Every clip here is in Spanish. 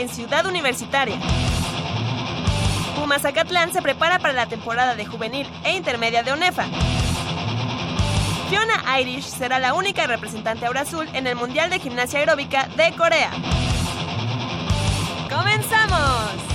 En Ciudad Universitaria. Pumas Zacatlán se prepara para la temporada de juvenil e intermedia de ONEFA. Fiona Irish será la única representante azul en el Mundial de Gimnasia Aeróbica de Corea. ¡Comenzamos!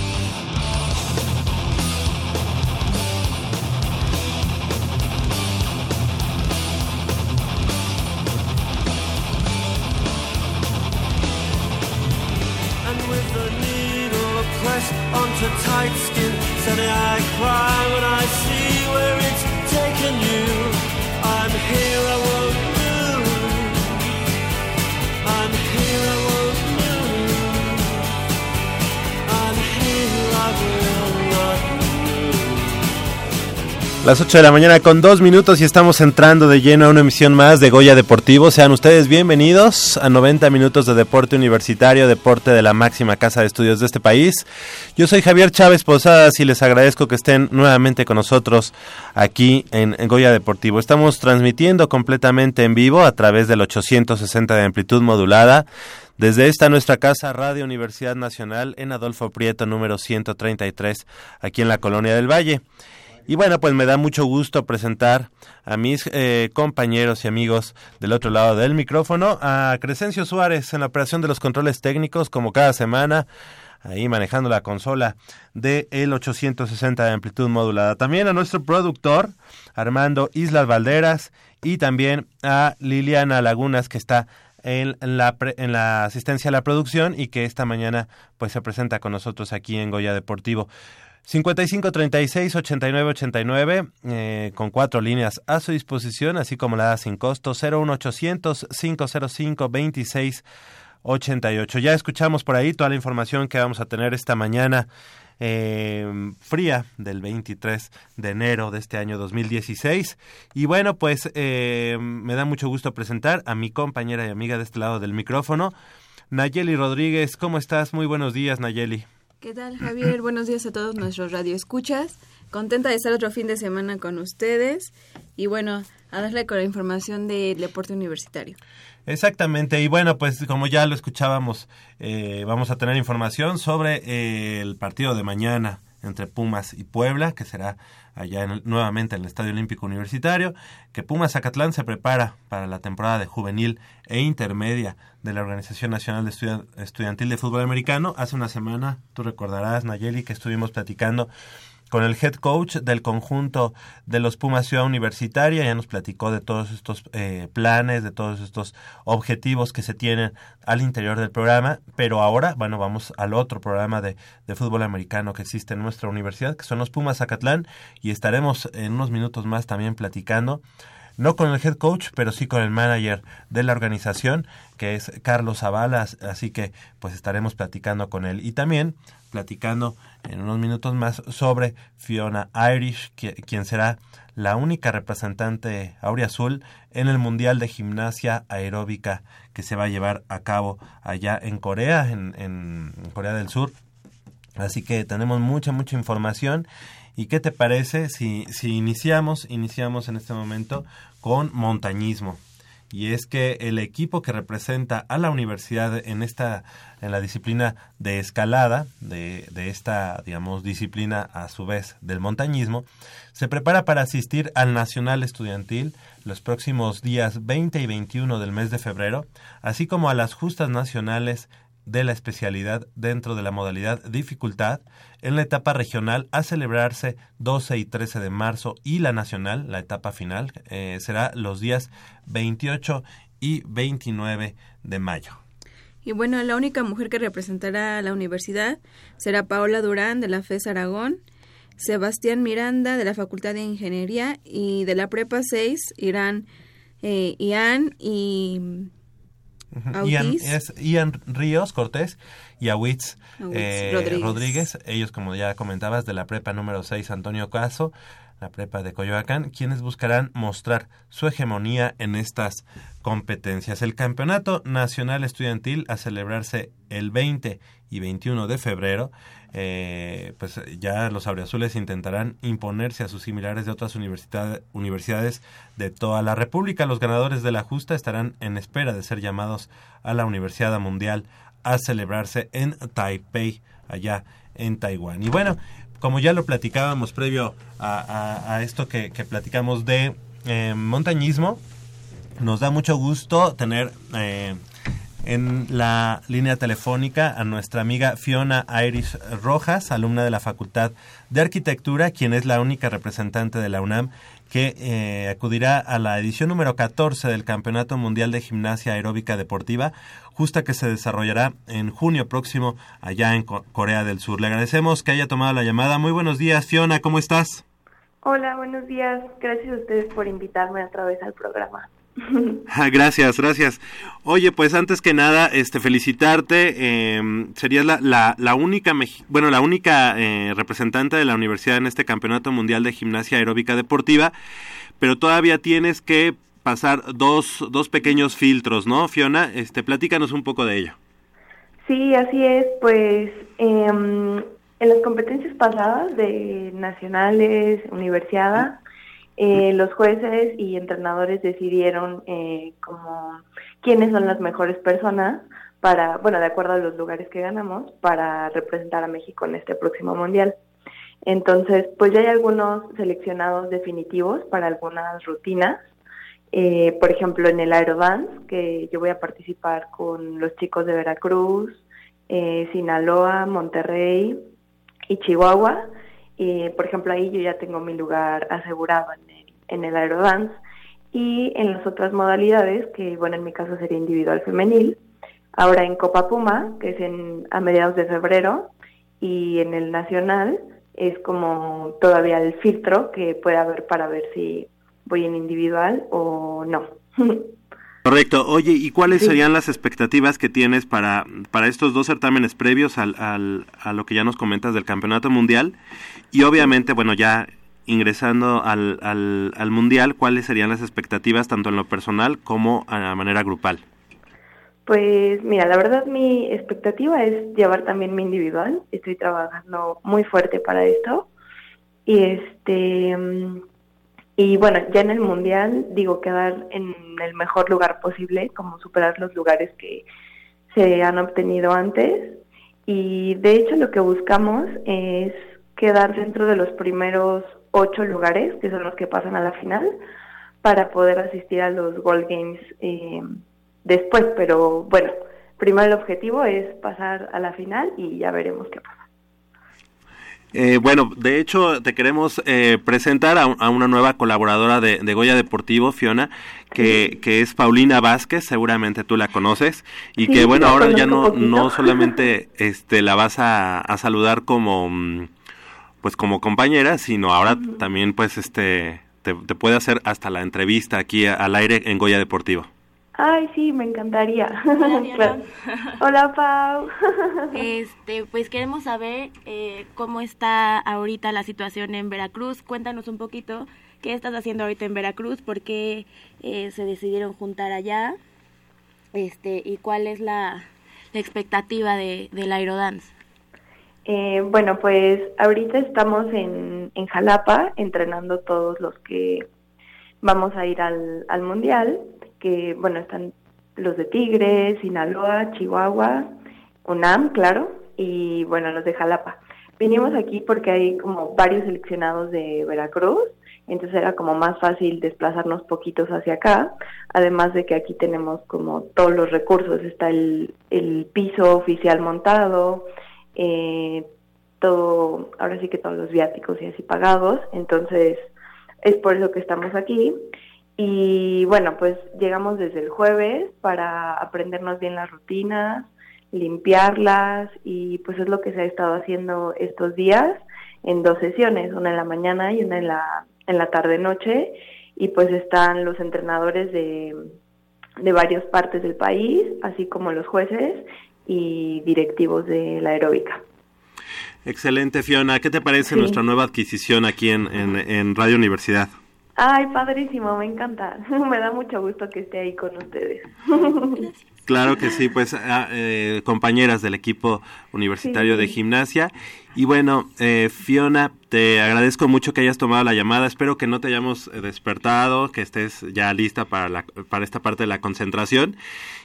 Las 8 de la mañana con dos minutos y estamos entrando de lleno a una emisión más de Goya Deportivo. Sean ustedes bienvenidos a 90 minutos de deporte universitario, deporte de la máxima casa de estudios de este país. Yo soy Javier Chávez Posadas y les agradezco que estén nuevamente con nosotros aquí en Goya Deportivo. Estamos transmitiendo completamente en vivo a través del 860 de amplitud modulada. Desde esta nuestra casa, Radio Universidad Nacional, en Adolfo Prieto, número 133, aquí en la Colonia del Valle. Y bueno, pues me da mucho gusto presentar a mis eh, compañeros y amigos del otro lado del micrófono, a Crescencio Suárez en la operación de los controles técnicos, como cada semana, ahí manejando la consola de el 860 de amplitud modulada. También a nuestro productor, Armando Islas Valderas, y también a Liliana Lagunas, que está en la, pre- en la asistencia a la producción y que esta mañana pues se presenta con nosotros aquí en Goya Deportivo. 55 36 89 89 eh, con cuatro líneas a su disposición, así como la da sin costo 01800 505 26 88. Ya escuchamos por ahí toda la información que vamos a tener esta mañana eh, fría del 23 de enero de este año 2016. Y bueno, pues eh, me da mucho gusto presentar a mi compañera y amiga de este lado del micrófono, Nayeli Rodríguez. ¿Cómo estás? Muy buenos días, Nayeli. ¿Qué tal, Javier? Buenos días a todos nuestros radioescuchas. Contenta de estar otro fin de semana con ustedes y bueno, a darle con la información del deporte universitario. Exactamente, y bueno, pues como ya lo escuchábamos, eh, vamos a tener información sobre eh, el partido de mañana entre Pumas y Puebla, que será allá en el- nuevamente en el Estadio Olímpico Universitario, que Pumas Zacatlán se prepara para la temporada de juvenil e intermedia de la Organización Nacional de Estudia- Estudiantil de Fútbol Americano. Hace una semana, tú recordarás, Nayeli, que estuvimos platicando con el head coach del conjunto de los Pumas Ciudad Universitaria. Ya nos platicó de todos estos eh, planes, de todos estos objetivos que se tienen al interior del programa. Pero ahora, bueno, vamos al otro programa de, de fútbol americano que existe en nuestra universidad, que son los Pumas Zacatlán. Y estaremos en unos minutos más también platicando no con el head coach, pero sí con el manager de la organización, que es Carlos Zavala, así que pues estaremos platicando con él y también platicando en unos minutos más sobre Fiona Irish, quien será la única representante auriazul en el Mundial de Gimnasia Aeróbica que se va a llevar a cabo allá en Corea, en, en Corea del Sur. Así que tenemos mucha, mucha información ¿Y qué te parece si, si iniciamos, iniciamos en este momento con montañismo? Y es que el equipo que representa a la universidad en esta, en la disciplina de escalada, de, de esta, digamos, disciplina a su vez del montañismo, se prepara para asistir al Nacional Estudiantil los próximos días 20 y 21 del mes de febrero, así como a las justas nacionales de la especialidad dentro de la modalidad dificultad en la etapa regional a celebrarse 12 y 13 de marzo y la nacional, la etapa final, eh, será los días 28 y 29 de mayo. Y bueno, la única mujer que representará a la universidad será Paola Durán de la FES Aragón, Sebastián Miranda de la Facultad de Ingeniería y de la Prepa 6 irán eh, Ian y Ian, es Ian Ríos Cortés y Awitz, eh, Rodríguez. ellos como ya comentabas de la prepa número 6 Antonio Caso, la prepa de Coyoacán, quienes buscarán mostrar su hegemonía en estas competencias. El Campeonato Nacional Estudiantil a celebrarse el 20 y 21 de febrero eh, pues ya los auriazules intentarán imponerse a sus similares de otras universidades de toda la República. Los ganadores de la justa estarán en espera de ser llamados a la Universidad Mundial a celebrarse en Taipei, allá en Taiwán. Y bueno, como ya lo platicábamos previo a, esto que, platicamos de eh, montañismo, nos da mucho gusto tener eh, en la línea telefónica a nuestra amiga Fiona Iris Rojas, alumna de la Facultad de Arquitectura, quien es la única representante de la UNAM que eh, acudirá a la edición número 14 del Campeonato Mundial de Gimnasia Aeróbica Deportiva, justa que se desarrollará en junio próximo allá en Corea del Sur. Le agradecemos que haya tomado la llamada. Muy buenos días, Fiona, ¿cómo estás? Hola, buenos días. Gracias a ustedes por invitarme otra vez al programa. Ah, gracias, gracias. Oye, pues antes que nada, este, felicitarte. Eh, serías la, la, la, única, bueno, la única eh, representante de la universidad en este campeonato mundial de gimnasia aeróbica deportiva, pero todavía tienes que pasar dos, dos pequeños filtros, ¿no, Fiona? Este, platícanos un poco de ello. Sí, así es. Pues em, en las competencias pasadas de nacionales, universidad eh, los jueces y entrenadores decidieron eh, como quiénes son las mejores personas para, bueno, de acuerdo a los lugares que ganamos, para representar a México en este próximo mundial. Entonces, pues ya hay algunos seleccionados definitivos para algunas rutinas. Eh, por ejemplo, en el Aerodance, que yo voy a participar con los chicos de Veracruz, eh, Sinaloa, Monterrey y Chihuahua. Y, por ejemplo, ahí yo ya tengo mi lugar asegurado en el, en el aerodance. Y en las otras modalidades, que bueno, en mi caso sería individual femenil, ahora en Copa Puma, que es en, a mediados de febrero, y en el nacional es como todavía el filtro que puede haber para ver si voy en individual o no. Correcto. Oye, ¿y cuáles serían las expectativas que tienes para, para estos dos certámenes previos al, al, a lo que ya nos comentas del Campeonato Mundial? Y obviamente, bueno, ya ingresando al, al, al Mundial, ¿cuáles serían las expectativas tanto en lo personal como a manera grupal? Pues mira, la verdad mi expectativa es llevar también mi individual. Estoy trabajando muy fuerte para esto. Y este y bueno, ya en el mundial, digo, quedar en el mejor lugar posible, como superar los lugares que se han obtenido antes. Y de hecho lo que buscamos es quedar dentro de los primeros ocho lugares, que son los que pasan a la final, para poder asistir a los Gold Games eh, después. Pero bueno, primero el objetivo es pasar a la final y ya veremos qué pasa. Eh, bueno, de hecho, te queremos eh, presentar a, a, una nueva colaboradora de, de Goya Deportivo, Fiona, que, que, es Paulina Vázquez, seguramente tú la conoces, y Sí, que bueno, ahora ya no, no solamente este, la vas a, a saludar como, mm, pues como compañera, sino ahora también pues este, te, te puede hacer hasta la entrevista aquí a- al aire en Goya Deportivo. Ay, sí, me encantaría. Hola. Claro. Hola, Pau. Este, pues queremos saber eh, cómo está ahorita la situación en Veracruz. Cuéntanos un poquito qué estás haciendo ahorita en Veracruz, por qué eh, se decidieron juntar allá, este, y cuál es la, la expectativa de, del Aerodance. Eh, bueno, pues ahorita estamos en, en Jalapa entrenando todos los que vamos a ir al, al Mundial, que bueno, están los de Tigres, Sinaloa, Chihuahua, UNAM, claro, y bueno, los de Jalapa. Vinimos aquí porque hay como varios seleccionados de Veracruz, entonces era como más fácil desplazarnos poquitos hacia acá, además de que aquí tenemos como todos los recursos, está el, el piso oficial montado, eh, todo, ahora sí que todos los viáticos y así pagados, entonces es por eso que estamos aquí. Y bueno, pues llegamos desde el jueves para aprendernos bien las rutinas, limpiarlas y pues es lo que se ha estado haciendo estos días en dos sesiones, una en la mañana y una en la, en la tarde-noche. Y pues están los entrenadores de, de varias partes del país, así como los jueces y directivos de la aeróbica. Excelente, Fiona. ¿Qué te parece Sí. nuestra nueva adquisición aquí en, en, en Radio Universidad? Ay, padrísimo, me encanta. Me da mucho gusto que esté ahí con ustedes. Claro que sí, pues ah, eh, compañeras del equipo universitario Sí. de gimnasia. Y bueno, eh, Fiona, te agradezco mucho que hayas tomado la llamada. Espero que no te hayamos eh, despertado, que estés ya lista para, la, para esta parte de la concentración.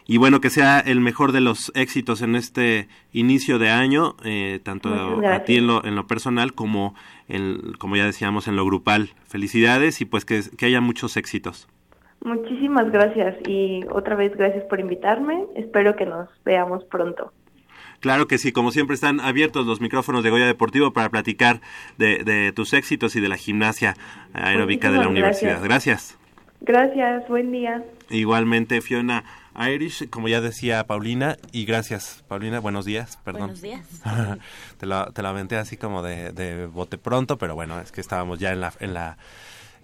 Y bueno, que sea el mejor de los éxitos en este inicio de año, eh, tanto a ti en lo, en lo personal como, en, como ya decíamos, en lo grupal. Felicidades y pues que, que haya muchos éxitos. Muchísimas gracias y otra vez gracias por invitarme. Espero que nos veamos pronto. Claro que sí, como siempre están abiertos los micrófonos de Goya Deportivo para platicar de, de tus éxitos y de la gimnasia aeróbica de la universidad. Gracias. Gracias, buen día. Igualmente, Fiona Irish, como ya decía Paulina, y gracias, Paulina, buenos días, perdón. Buenos días. te, la, te la aventé así como de, de bote pronto, pero bueno, es que estábamos ya en la, en la,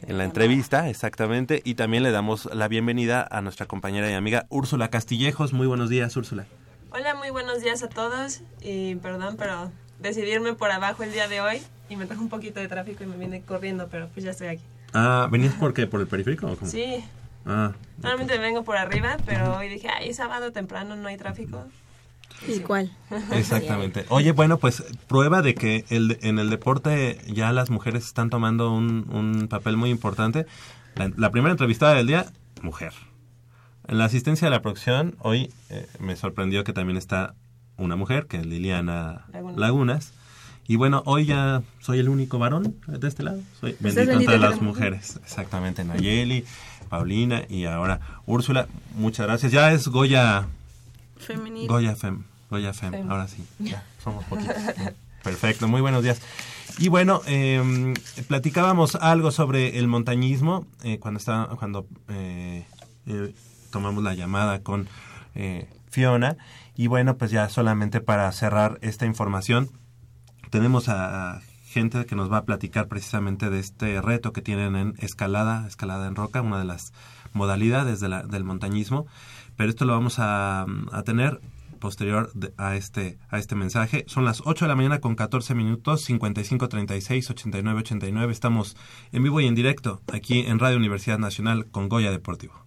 en la entrevista, exactamente, y también le damos la bienvenida a nuestra compañera y amiga Úrsula Castillejos. Muy buenos días, Úrsula. Hola, muy buenos días a todos y perdón, pero decidí irme por abajo el día de hoy y me trajo un poquito de tráfico y me vine corriendo, pero pues ya estoy aquí. Ah, ¿venías por qué? ¿Por el periférico? o cómo? Sí, Ah, normalmente vengo por arriba, pero hoy dije, ay, sábado temprano no hay tráfico. Igual. Exactamente. Oye, bueno, pues prueba de que el, en el deporte ya las mujeres están tomando un, un papel muy importante. La, la primera entrevistada del día, mujer. En la asistencia de la producción, hoy eh, me sorprendió que también está una mujer, que es Liliana Lagunas. Lagunas. Y bueno, hoy ya soy el único varón de este lado. Soy Estás bendito entre entre las mujeres. Exactamente, Nayeli, Paulina y ahora Úrsula. Muchas gracias. Ya es Goya Femenil. Goya Fem, Goya Fem, Fem. ahora sí, ya, somos poquitos. Perfecto, muy buenos días. Y bueno, eh, platicábamos algo sobre el montañismo eh, cuando está, cuando eh, eh, tomamos la llamada con eh, Fiona. Y bueno, pues ya solamente para cerrar esta información, tenemos a gente que nos va a platicar precisamente de este reto que tienen en escalada, escalada en roca, una de las modalidades de la- del montañismo. Pero esto lo vamos a, tener posterior a este a este mensaje. Son las 8 de la mañana con 14 minutos, 55 36 89 89. Estamos en vivo y en directo aquí en Radio Universidad Nacional con Goya Deportivo.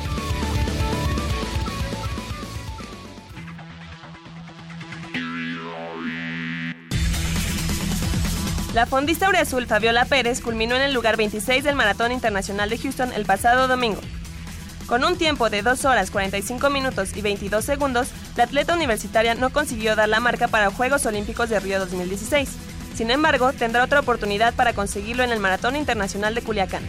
La fondista Azul Fabiola Pérez culminó en el lugar 26 del Maratón Internacional de Houston el pasado domingo. Con un tiempo de 2 horas 45 minutos y 22 segundos, la atleta universitaria no consiguió dar la marca para Juegos Olímpicos de Río 2016. Sin embargo, tendrá otra oportunidad para conseguirlo en el Maratón Internacional de Culiacán.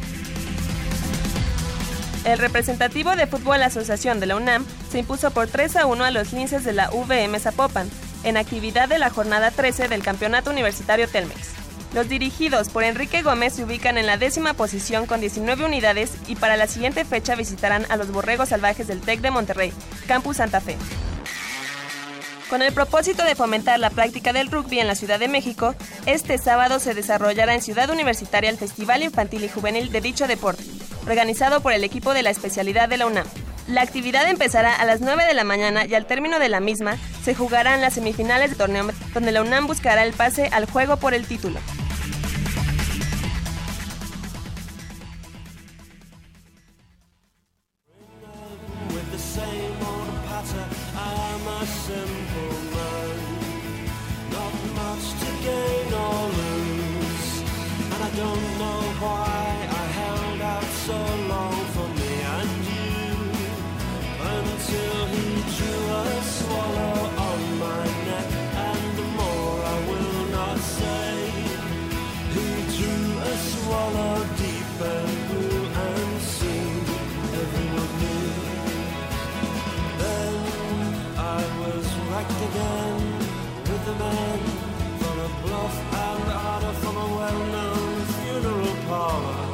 El representativo de Fútbol Asociación de la UNAM se impuso por 3 a 1 a los linces de la VM Zapopan, en actividad de la jornada 13 del Campeonato Universitario Telmex. Los dirigidos por Enrique Gómez se ubican en la décima posición con 19 unidades y para la siguiente fecha visitarán a los Borregos Salvajes del TEC de Monterrey, Campus Santa Fe. Con el propósito de fomentar la práctica del rugby en la Ciudad de México, este sábado se desarrollará en Ciudad Universitaria el Festival Infantil y Juvenil de dicho deporte, organizado por el equipo de la especialidad de la UNAM. La actividad empezará a las 9 de la mañana y al término de la misma se jugarán las semifinales de torneo donde la UNAM buscará el pase al juego por el título. again with the men from a bluff and Ada from a well-known funeral parlor.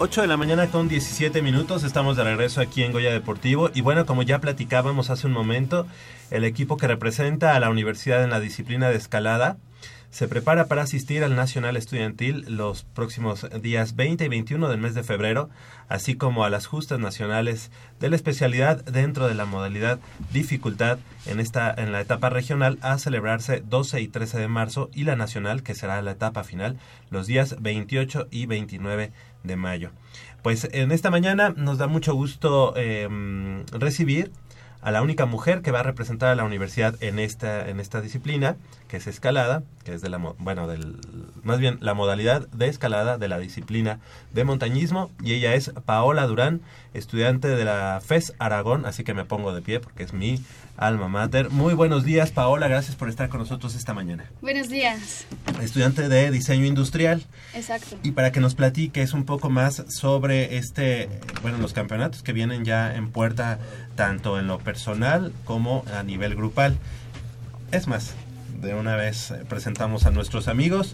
8 de la mañana con 17 minutos, estamos de regreso aquí en Goya Deportivo. Y bueno, como ya platicábamos hace un momento, el equipo que representa a la universidad en la disciplina de escalada se prepara para asistir al Nacional Estudiantil los próximos días 20 y 21 del mes de febrero, así como a las justas nacionales de la especialidad dentro de la modalidad dificultad en esta en la etapa regional a celebrarse 12 y 13 de marzo y la nacional que será la etapa final los días 28 y 29 de mayo. Pues en esta mañana nos da mucho gusto em, recibir a la única mujer que va a representar a la universidad en esta en esta disciplina, que es escalada, que es de la bueno, del más bien la modalidad de escalada de la disciplina de montañismo. Y ella es Paola Durán, estudiante de la FES Aragón, así que me pongo de pie porque es mi alma mater. Muy buenos días, Paola, gracias por estar con nosotros esta mañana. Buenos días. Estudiante de diseño industrial. Exacto. Y para que nos platiques un poco más sobre este, bueno, los campeonatos que vienen ya en puerta, tanto en lo personal como a nivel grupal. Es más, de una vez eh, presentamos a nuestros amigos.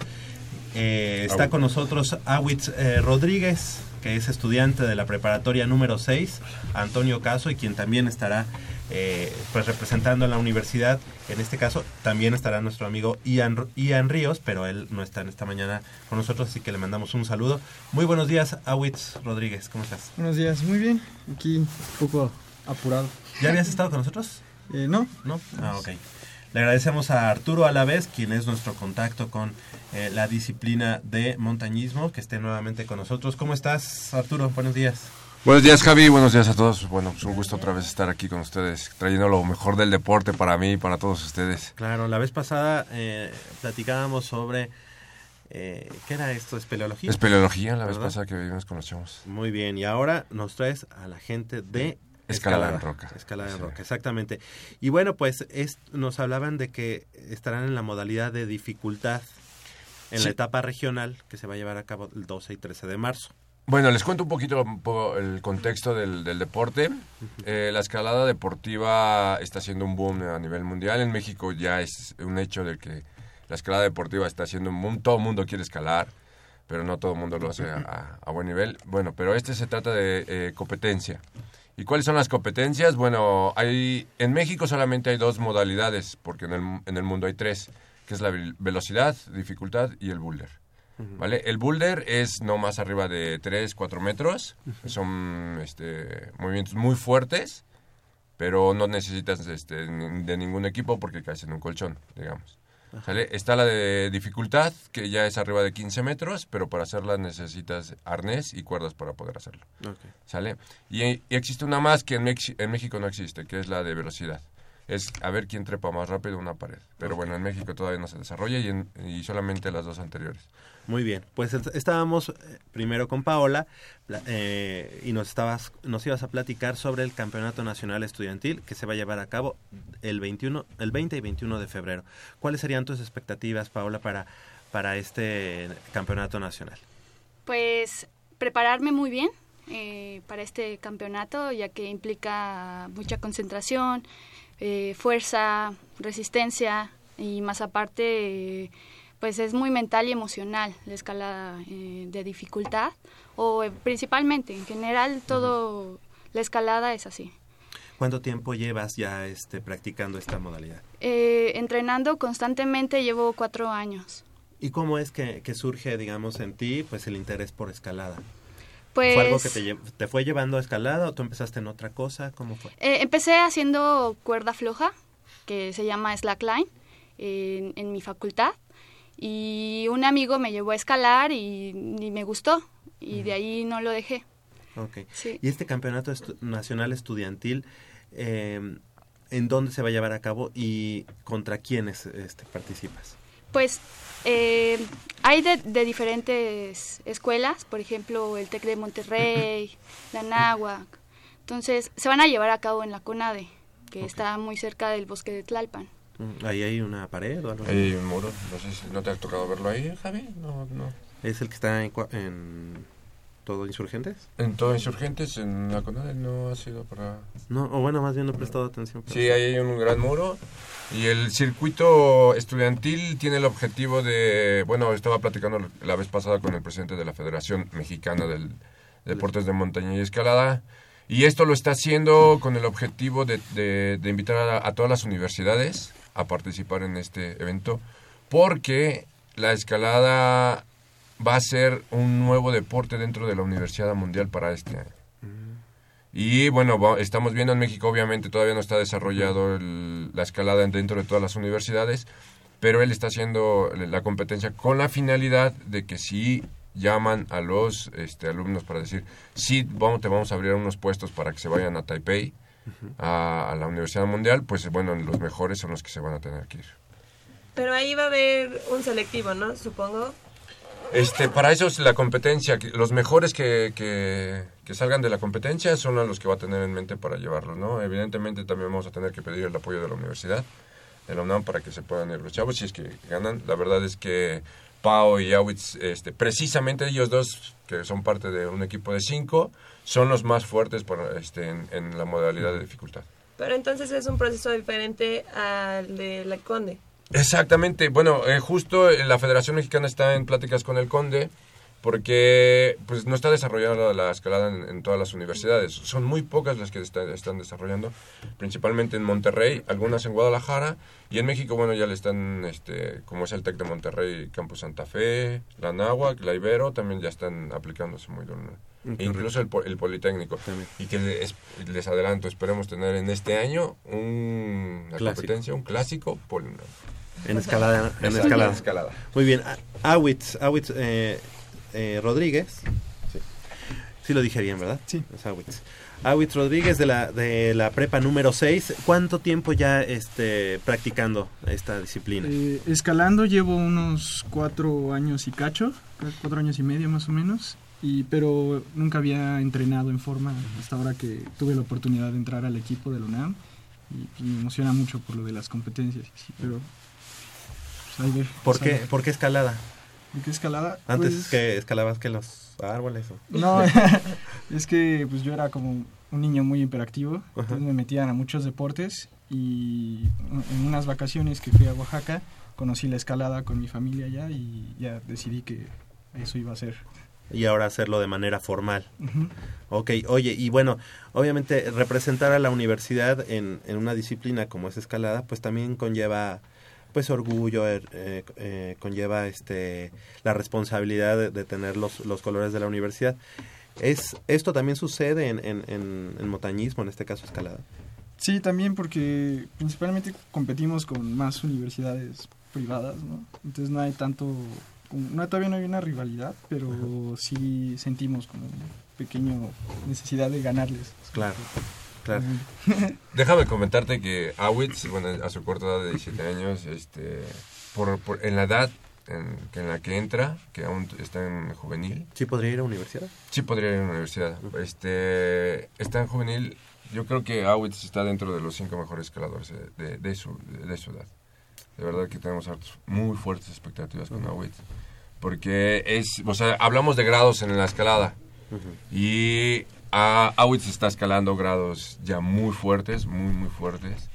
Eh, está con nosotros Awitz eh, Rodríguez, que es estudiante de la preparatoria número 6, Antonio Caso, y quien también estará eh, pues representando a la universidad. En este caso también estará nuestro amigo Ian, Ian Ríos, pero él no está en esta mañana con nosotros, así que le mandamos un saludo. Muy buenos días, Awitz Rodríguez, ¿cómo estás? Buenos días, muy bien, aquí un poco apurado. ¿Ya habías estado con nosotros? Eh, no. ¿No? Ah, ok. Le agradecemos a Arturo Alavés, quien es nuestro contacto con eh, la disciplina de montañismo, que esté nuevamente con nosotros. ¿Cómo estás, Arturo? Buenos días. Buenos días, Javi. Buenos días a todos. Bueno, es un gusto otra vez estar aquí con ustedes, trayendo lo mejor del deporte para mí y para todos ustedes. Claro, la vez pasada eh, platicábamos sobre... Eh, ¿Qué era esto? ¿Espeleología? Espeleología, la vez pasada que vivimos conocemos. Muy bien, y ahora nos traes a la gente de... Escalada, en roca. Escalada en roca, exactamente. Y bueno, pues es, nos hablaban de que estarán en la modalidad de dificultad en la etapa regional que se va a llevar a cabo el 12 y 13 de marzo. Bueno, les cuento un poquito el contexto del, del deporte. Eh, la escalada deportiva está haciendo un boom a nivel mundial. En México ya es un hecho de que la escalada deportiva está haciendo un boom. Todo el mundo quiere escalar, pero no todo el mundo lo hace a, buen nivel. Bueno, pero este se trata de eh, competencia. ¿Y cuáles son las competencias? Bueno, hay en México solamente hay dos modalidades, porque en el, en el mundo hay tres, que es la vel- velocidad, dificultad y el boulder. ¿Vale? El boulder es no más arriba de 3, 4 metros. Son este, movimientos muy fuertes, pero no necesitas este, de ningún equipo porque caes en un colchón, digamos. ¿Sale? Está la de dificultad, que ya es arriba de 15 metros, pero para hacerla necesitas arnés y cuerdas para poder hacerlo. ¿Sale? Y, y existe una más que en, Mex- en México no existe, que es la de velocidad. Es a ver quién trepa más rápido una pared. Pero bueno, en México todavía no se desarrolla y, en- y solamente las dos anteriores. Muy bien, pues est- estábamos eh, primero con Paola eh, y nos estabas nos ibas a platicar sobre el Campeonato Nacional Estudiantil que se va a llevar a cabo el 21 el 20 y 21 de febrero. ¿Cuáles serían tus expectativas, Paola, para para este Campeonato Nacional? Pues prepararme muy bien eh, para este campeonato, ya que implica mucha concentración, eh, fuerza, resistencia y más aparte, eh, pues es muy mental y emocional la escalada eh, de dificultad o eh, principalmente en general todo la escalada es así. ¿Cuánto tiempo llevas ya este practicando esta modalidad? Eh, entrenando constantemente llevo cuatro años. ¿Y cómo es que, que surge, digamos, en ti pues el interés por escalada? Pues ¿Fue algo que te, lle- te fue llevando a escalada o tú empezaste en otra cosa? ¿Cómo fue? Eh, empecé haciendo cuerda floja, que se llama slackline, en, en mi facultad. Y un amigo me llevó a escalar y, y me gustó. Y de ahí no lo dejé. Ok. Sí. ¿Y este campeonato estu- nacional estudiantil, eh, en dónde se va a llevar a cabo y contra quiénes este, participas? Pues eh, hay de, de diferentes escuelas, por ejemplo, el TEC de Monterrey, la NAHUAC. Entonces, se van a llevar a cabo en la CONADE, que está muy cerca del bosque de Tlalpan. Mm, ¿Ahí hay una pared o algo? así? Hay un muro, no sé si no te ha tocado verlo ahí, Javi. No, no. ¿Es el que está en todo Insurgentes? En todo Insurgentes, en la CONADE no ha sido para... No, o bueno, más bien no he prestado atención. pero- Sí, ahí hay un gran muro. Y el circuito estudiantil tiene el objetivo de, bueno, estaba platicando la vez pasada con el presidente de la Federación Mexicana del Deportes de Montaña y Escalada, y esto lo está haciendo con el objetivo de, de- de invitar a, a todas las universidades a participar en este evento, porque la escalada va a ser un nuevo deporte dentro de la Universidad Mundial para este año. Y bueno, va- estamos viendo en México, obviamente todavía no está desarrollado el- la escalada dentro de todas las universidades, pero él está haciendo la competencia con la finalidad de que si llaman a los este, alumnos para decir, sí, vamos, te vamos a abrir unos puestos para que se vayan a Taipei, a, a la Universidad Mundial, pues bueno, los mejores son los que se van a tener que ir. Pero ahí va a haber un selectivo, ¿no? Supongo. Este, para eso es la competencia. Los mejores que, que, salgan de la competencia son los que va a tener en mente para llevarlo, ¿no? Evidentemente también vamos a tener que pedir el apoyo de la universidad, de la UNAM, para que se puedan ir los chavos, si es que ganan. La verdad es que Pau y Awitz, este, precisamente ellos dos, que son parte de un equipo de cinco, son los más fuertes para, este, en, en la modalidad de dificultad. Pero entonces es un proceso diferente al de la Conde. Exactamente. Bueno, eh, justo eh, la Federación Mexicana está en pláticas con el Conde porque pues no está desarrollada la, la escalada en, en todas las universidades. Son muy pocas las que está- están desarrollando, principalmente en Monterrey, algunas en Guadalajara y en México, bueno, ya le están, este, como es el TEC de Monterrey, Campus Santa Fe, la Náhuac, la Ibero, también ya están aplicándose muy duro. Mm, E incluso el, el Politécnico. Y que les, les adelanto, esperemos tener en este año un, una Clásico. competencia, un clásico poli- En escalada. En Exacto, escalada. en escalada. Muy bien. Awitz, Awitz eh, eh, Rodríguez. Sí. Sí lo dije bien, ¿verdad? Sí. Es Awitz. Awitz Rodríguez de la, de la prepa número 6. ¿Cuánto tiempo ya este, practicando esta disciplina? Eh, escalando llevo unos cuatro años y cacho, cuatro años y medio más o menos, y, pero nunca había entrenado en forma hasta ahora que tuve la oportunidad de entrar al equipo de la UNAM y pues, me emociona mucho por lo de las competencias, sí, pero ahí ve, ¿Por qué, ¿Por qué escalada? ¿De qué escalada? Antes Pues, que escalabas que los árboles. o- No, es que pues yo era como un niño muy hiperactivo, entonces me metían a muchos deportes y en unas vacaciones que fui a Oaxaca conocí la escalada con mi familia allá y ya decidí que eso iba a ser. y ahora hacerlo de manera formal. Ujú. Ok, oye, y bueno, obviamente representar a la universidad en, en una disciplina como es escalada, pues también conlleva pues orgullo, er- eh, eh, conlleva este la responsabilidad de, de tener los, los colores de la universidad. Es, ¿Esto también sucede en, en, en, en montañismo, en este caso escalada? Sí, también porque principalmente competimos con más universidades privadas, ¿no? Entonces no hay tanto, no, todavía no hay una rivalidad, pero sí sentimos como pequeño necesidad de ganarles. Claro, claro. Déjame comentarte que Awitz, bueno, a su corta edad de 17 años, este, por, por- en la edad en, que- en la que entra, que aún está en juvenil. ¿Sí podría ir a universidad? Sí podría ir a la universidad. Este, está en juvenil. Yo creo que Awitz está dentro de los cinco mejores escaladores de, de- de su, de su edad. De verdad que tenemos muy fuertes expectativas con Awitz. Porque es, o sea, hablamos de grados en la escalada. Y a Awitz está escalando grados ya muy fuertes, muy, muy fuertes.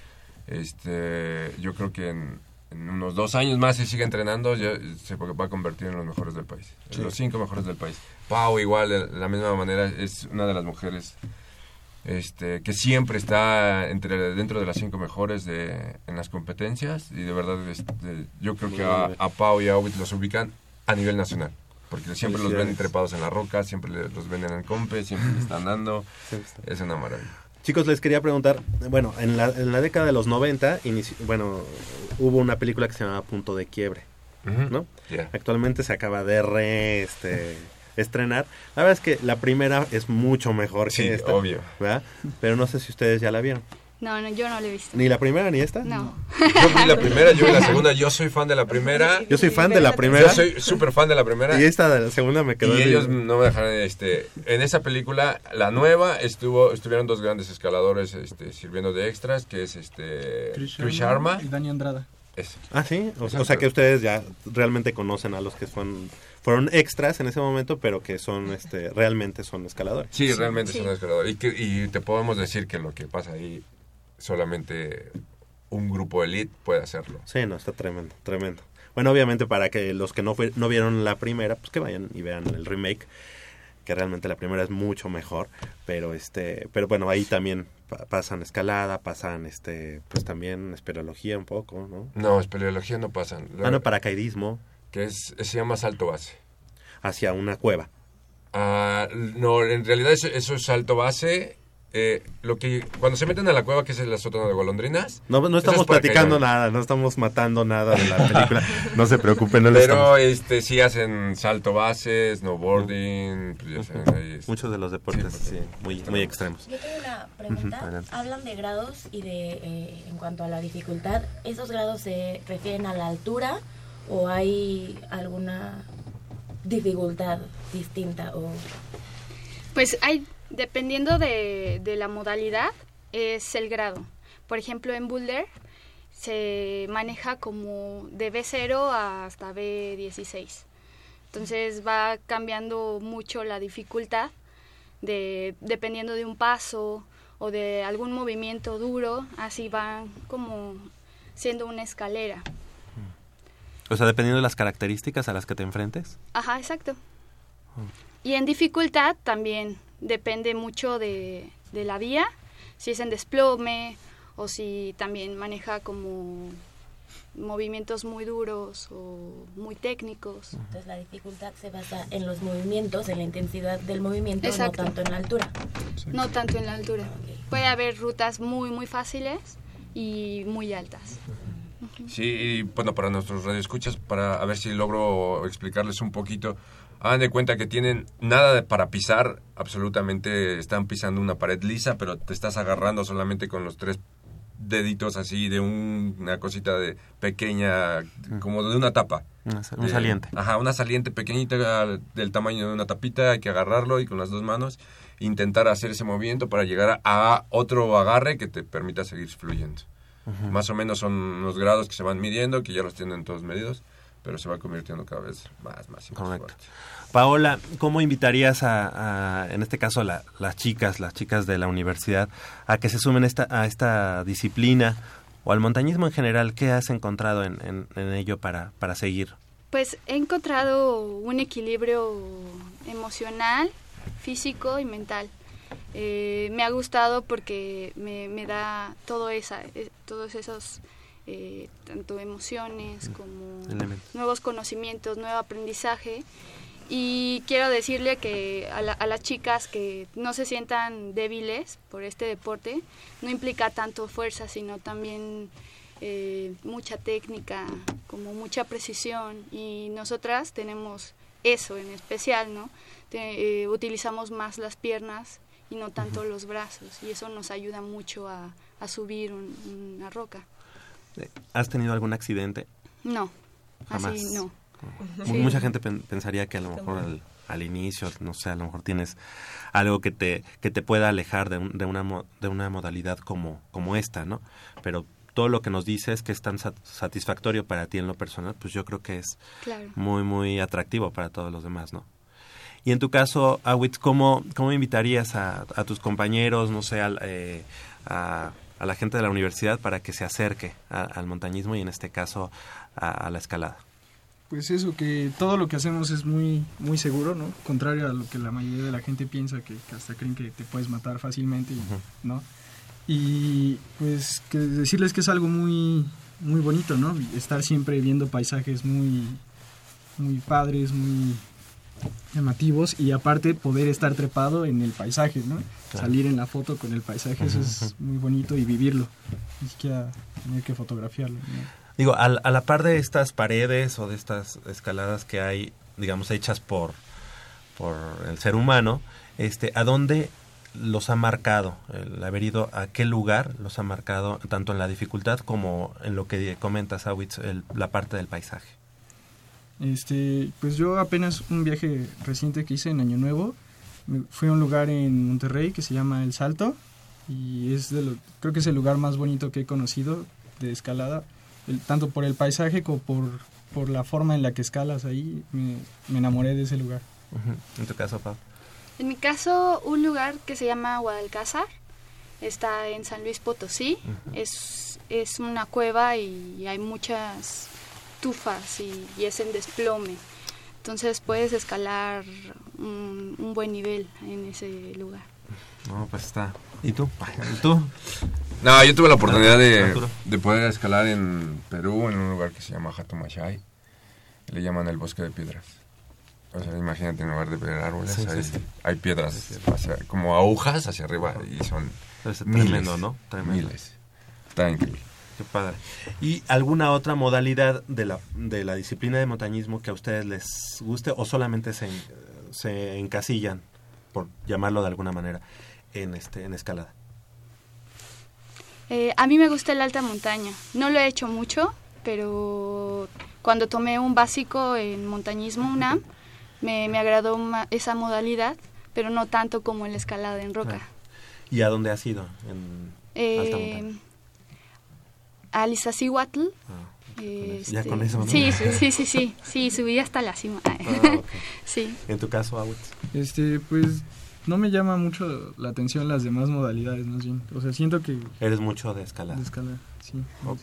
Este, yo creo que en, en unos dos años más, si sigue entrenando, ya se va a convertir en los mejores del país. En los cinco mejores del país. Pau, igual, de la misma manera, es una de las mujeres este, que siempre está entre dentro de las cinco mejores de, en las competencias. Y de verdad, este, yo creo que a, a Pau y a Awitz los ubican a nivel nacional. Porque siempre los ven trepados en la roca, siempre los ven en el compe, siempre le están dando. Es una maravilla. Chicos, les quería preguntar, bueno, en la, en la década de los 90, inici- bueno, hubo una película que se llamaba Punto de Quiebre. ¿no? Actualmente se acaba de re, este, estrenar. La verdad es que la primera es mucho mejor Sí, que esta. obvio. ¿verdad? Pero no sé si ustedes ya la vieron. No, no, yo no lo he visto. ¿Ni la primera ni esta? No. Yo vi la primera, yo vi la segunda. Yo soy fan de la primera. Yo soy fan de la primera. Yo soy súper fan de la primera. Y esta de la segunda me quedó Y ellos no me dejaron, este, en esa película, la nueva, estuvo, estuvieron dos grandes escaladores, este, sirviendo de extras, que es, este, Chris Sharma. y Dani Andrada. Es- Ah, sí. O, o sea que ustedes ya realmente conocen a los que son fueron extras en ese momento, pero que son este realmente son escaladores. Sí, realmente son escaladores. Y, que, y te podemos decir que lo que pasa ahí, solamente un grupo elite puede hacerlo. Sí, no, está tremendo, tremendo. Bueno, obviamente para que los que no, fue- no vieron la primera, pues que vayan y vean el remake, que realmente la primera es mucho mejor, pero este, pero bueno, ahí también pa- pasan escalada, pasan este, pues también espeleología un poco, ¿no? No, espeleología no pasan. Ah, no, paracaidismo Que es, se llama salto base. hacia una cueva. Ah, no, en realidad eso, eso es salto base. Eh, lo que cuando se meten a la cueva que es el sótano de golondrinas No, no estamos es platicando cañón. nada, no estamos matando nada de la película. No se preocupen, no pero estamos... este sí hacen salto base snowboarding pues ya saben, ahí es- Muchos de los deportes sí, muy, muy extremos. Yo tengo una pregunta. Hablan de grados y de eh, en cuanto a la dificultad. ¿Esos grados se refieren a la altura o hay alguna dificultad distinta o Pues hay, dependiendo de, de la modalidad, es el grado. Por ejemplo, en Boulder se maneja como de B0 hasta B16. Entonces va cambiando mucho la dificultad de, dependiendo de un paso o de algún movimiento duro, así van como siendo una escalera. O sea, dependiendo de las características a las que te enfrentes. Ajá, exacto. Y en dificultad también depende mucho de, de la vía, si es en desplome o si también maneja como movimientos muy duros o muy técnicos. entonces la dificultad se basa en los movimientos, en la intensidad del movimiento, Exacto. no tanto en la altura? No tanto en la altura. Puede haber rutas muy, muy fáciles y muy altas. Sí, y bueno, para nuestros radioescuchas, para a ver si logro explicarles un poquito. Hagan de cuenta que tienen nada de- para pisar, absolutamente están pisando una pared lisa, pero te estás agarrando solamente con los tres deditos así de un- una cosita de pequeña, como de una tapa. Una un De- saliente. Ajá, una saliente pequeñita del tamaño de una tapita, hay que agarrarlo y con las dos manos intentar hacer ese movimiento para llegar a otro agarre que te permita seguir fluyendo. Más o menos son unos grados que se van midiendo, que ya los tienen todos medidos, pero se va convirtiendo cada vez más, más y más Correcto. fuerte. Paola, ¿cómo invitarías a, a- en este caso, la- las chicas, las chicas de la universidad, a que se sumen esta, a esta disciplina o al montañismo en general? ¿Qué has encontrado en, en- en ello para, para seguir? Pues he encontrado un equilibrio emocional, físico y mental. Eh, me ha gustado porque me, me da todo esa, eh, todos esos, eh, tanto emociones como Elementos. nuevos conocimientos, nuevo aprendizaje. Y quiero decirle que a, la- a las chicas que no se sientan débiles por este deporte, no implica tanto fuerza, sino también eh, mucha técnica, como mucha precisión. Y nosotras tenemos eso en especial, ¿no? Te- eh, utilizamos más las piernas y no tanto los brazos. Y eso nos ayuda mucho a, a subir un- una roca. ¿Has tenido algún accidente? No, Jamás. así no. Sí. Mucha gente pen- pensaría que a lo mejor al, al inicio, no sé, a lo mejor tienes algo que te, que te pueda alejar de, un- de, una, mo- de una modalidad como, como esta, ¿no? Pero todo lo que nos dices que es tan sat- satisfactorio para ti en lo personal, pues yo creo que es Claro. muy, muy atractivo para todos los demás, ¿no? Y en tu caso, Awitz, ¿cómo, cómo invitarías a, a tus compañeros, no sé, al, eh, a, a la gente de la universidad para que se acerque a- al montañismo y en este caso a- a la escalada? Pues eso, que todo lo que hacemos es muy, muy seguro, ¿no? Contrario a lo que la mayoría de la gente piensa, que, que hasta creen que te puedes matar fácilmente, y- ¿no? Y pues que decirles que es algo muy, muy bonito, ¿no? Estar siempre viendo paisajes muy, muy padres, muy llamativos y aparte poder estar trepado en el paisaje, ¿no? Claro. Salir en la foto con el paisaje, eso es muy bonito y vivirlo, ni siquiera tener que fotografiarlo, ¿no? Digo, al- a, la par de estas paredes o de estas escaladas que hay, digamos, hechas por, por el ser humano, este, ¿a dónde los ha marcado? El haber ido a qué lugar los ha marcado, tanto en la dificultad como en lo que comentas, Awitz, el- la parte del paisaje. Este, pues yo apenas un viaje reciente que hice en Año Nuevo, me- fui a un lugar en Monterrey que se llama El Salto y es de lo, creo que es el lugar más bonito que he conocido de escalada, el- tanto por el paisaje como por, por la forma en la que escalas ahí, me, me enamoré de ese lugar. En tu caso, Pau. En mi caso, un lugar que se llama Guadalcázar está en San Luis Potosí. es, es una cueva y hay muchas tufas y, y es en desplome. Entonces puedes escalar un, un buen nivel en ese lugar. No, pues está. ¿Y tú? ¿Y tú? No, yo tuve la oportunidad de, de poder escalar en Perú, en un lugar que se llama Hatomachay. Le llaman el bosque de piedras. O sea, imagínate, en lugar de ver árboles, Sí, hay, sí, sí. hay piedras hacia- como agujas hacia arriba y son Es miles, tremendo, ¿no? Tremendo. Miles. Está increíble. Qué padre. ¿Y alguna otra modalidad de la, de la disciplina de montañismo que a ustedes les guste o solamente se, se encasillan, por llamarlo de alguna manera, en, este, en escalada? Eh, a mí me gusta el alta montaña. No lo he hecho mucho, pero cuando tomé un básico en montañismo UNAM, me, me agradó ma- esa modalidad, pero no tanto como en la escalada en roca. ¿Y a dónde has ido? En alta montaña. Eh, al Iztaccíhuatl. Ah, Ya este, con eso, ¿no? Sí, sí, sí, sí, sí, sí, subí hasta la cima. Ah. Sí. ¿En tu caso, Awitz? Este, pues no me llama mucho la atención las demás modalidades, más bien. O sea, siento que... Eres mucho de escalada. De escalada, sí. Ok.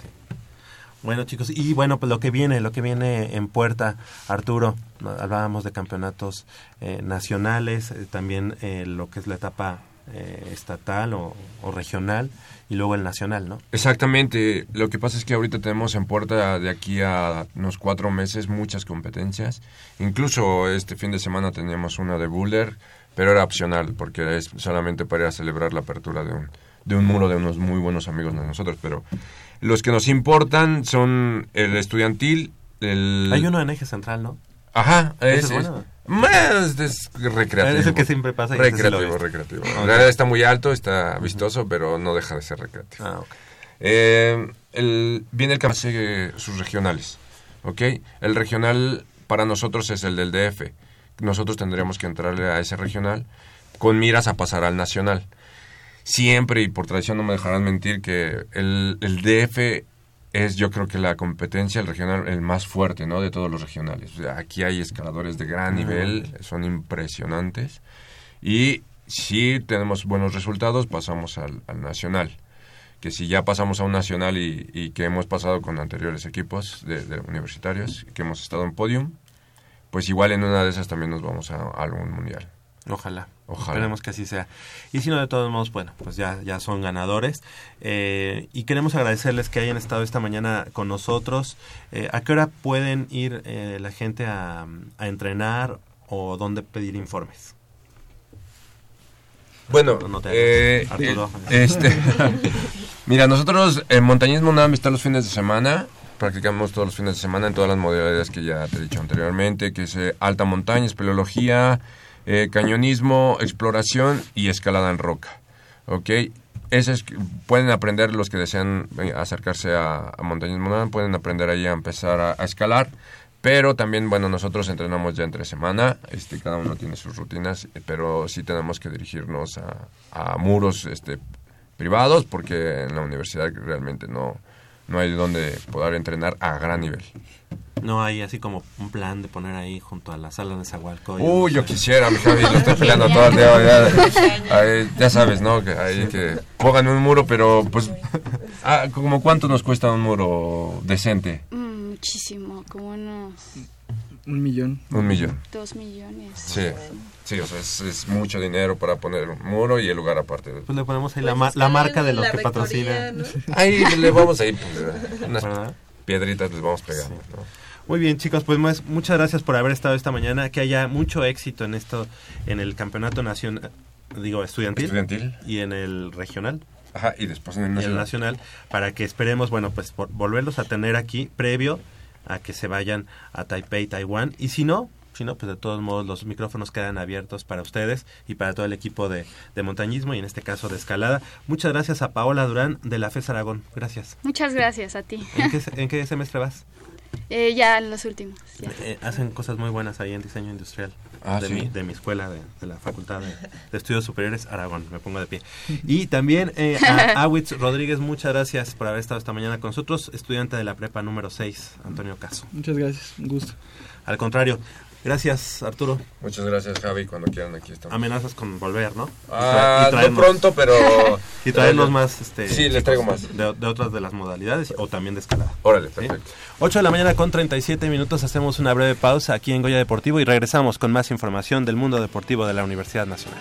Bueno, chicos, y bueno, pues lo que viene, lo que viene en puerta, Arturo, hablábamos de campeonatos eh, nacionales, eh, también eh, lo que es la etapa eh, estatal o, o regional, y luego el nacional, ¿no? Exactamente. Lo que pasa es que ahorita tenemos en puerta de aquí a unos cuatro meses muchas competencias. Incluso este fin de semana teníamos una de boulder, pero era opcional porque es solamente para ir a celebrar la apertura de un, de un muro de unos muy buenos amigos de nosotros. Pero los que nos importan son el estudiantil, el... Hay uno en eje central, ¿no? Ajá, Ese es, es bueno. es- es recreativo. Es el que siempre pasa y Recreativo, recreativo. Está muy alto, está vistoso, pero no deja de ser recreativo. Ah, ok. Eh, el, viene el que hace sus regionales, ¿ok? El regional para nosotros es el del DF. Nosotros tendríamos que entrarle a ese regional con miras a pasar al nacional. Siempre, y por tradición no me dejarán mentir, que el, el DF es yo creo que la competencia, el regional, el más fuerte, ¿no? De todos los regionales. O sea, aquí hay escaladores de gran nivel, son impresionantes. Y si tenemos buenos resultados, pasamos al, al nacional. Que si ya pasamos a un nacional y, y que hemos pasado con anteriores equipos de, de universitarios, que hemos estado en podium, pues igual en una de esas también nos vamos a, a algún mundial. Ojalá. Ojalá. Esperemos que así sea. Y si no, de todos modos, bueno, pues ya, ya son ganadores. Eh, y queremos agradecerles que hayan estado esta mañana con nosotros. Eh, ¿A qué hora pueden ir eh, la gente a, a entrenar o dónde pedir informes? Bueno, No te eh, Arturo. eh, este, mira, nosotros en Montañismo UNAM está los fines de semana, practicamos todos los fines de semana en todas las modalidades que ya te he dicho anteriormente, que es eh, alta montaña, espeleología, eh, cañonismo, exploración y escalada en roca. ¿Ok? Ese es, pueden aprender los que desean eh, acercarse a, a Montañismo pueden aprender ahí a empezar a, a escalar. Pero también, bueno, nosotros entrenamos ya entre semana, este, cada uno tiene sus rutinas, eh, pero sí tenemos que dirigirnos a, a muros este, privados porque en la universidad realmente no, no hay donde poder entrenar a gran nivel. No hay así como un plan de poner ahí junto a la sala de Zahualco. Uy, yo quisiera, mi Javi, lo estoy peleando todo el día. Ya, ahí, ya sabes, ¿no? Que hay que pongan un muro, pero pues, ah, ¿como cuánto nos cuesta un muro decente? Mm, muchísimo, como unos Un millón. Un millón. dos millones. Sí, sí, o sea, es, es mucho dinero para poner un muro y el lugar aparte. Pues le ponemos ahí la, ma- la marca de los que patrocinan. Ahí le vamos a ir pues, unas piedritas les vamos pegando. ¿no? Muy bien, chicos, pues más- muchas gracias por haber estado esta mañana. Que haya mucho éxito en esto, en el campeonato nacional, digo, estudiantil, Estudiantil. y en el regional. Ajá, y después en el nacional. nacional, para que esperemos, bueno, pues por- volverlos a tener aquí previo a que se vayan a Taipei, Taiwán. Y si no, si no, pues de todos modos los micrófonos quedan abiertos para ustedes y para todo el equipo de, de montañismo y en este caso de escalada. Muchas gracias a Paola Durán de la FES Aragón. Gracias. Muchas gracias a ti. ¿En qué, en qué semestre vas? Eh, ya en los últimos. ya. Eh, hacen cosas muy buenas ahí en diseño industrial. Ah, de, ¿sí? mi, de mi escuela, de, de la Facultad de, de Estudios Superiores Aragón. Me pongo de pie. Y también eh, a Awitz Rodríguez, muchas gracias por haber estado esta mañana con nosotros. Estudiante de la prepa número 6, Antonio Caso. Muchas gracias, un gusto. Al contrario, gracias Arturo. Muchas gracias, Javi. Cuando quieran, aquí estamos. Amenazas con volver, ¿no? Ah, y no pronto, pero- y traernos más. Este, Sí, les traigo más. De, de otras de las modalidades o también de escalada. Órale, ¿Sí? perfecto. 8 de la mañana con 37 minutos. Hacemos una breve pausa aquí en Goya Deportivo y regresamos con más información del mundo deportivo de la Universidad Nacional.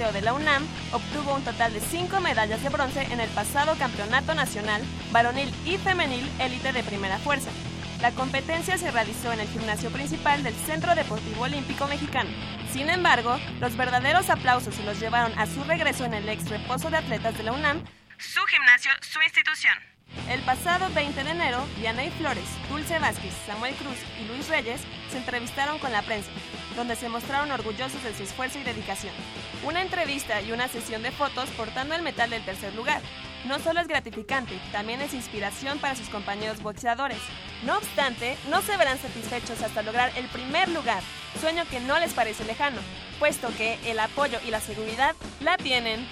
De la UNAM obtuvo un total de cinco medallas de bronce en el pasado Campeonato Nacional Varonil y Femenil Élite de Primera Fuerza. La competencia se realizó en el gimnasio principal del Centro Deportivo Olímpico Mexicano. Sin embargo, los verdaderos aplausos se los llevaron a su regreso en el ex reposo de atletas de la UNAM, Su gimnasio, su institución. El pasado 20 de enero, Vianey Flores, Dulce Vázquez, Samuel Cruz y Luis Reyes se entrevistaron con la prensa, donde se mostraron orgullosos de su esfuerzo y dedicación. Una entrevista y una sesión de fotos portando el metal del tercer lugar. No solo es gratificante, también es inspiración para sus compañeros boxeadores. No obstante, no se verán satisfechos hasta lograr el primer lugar, sueño que no les parece lejano, puesto que el apoyo y la seguridad la tienen.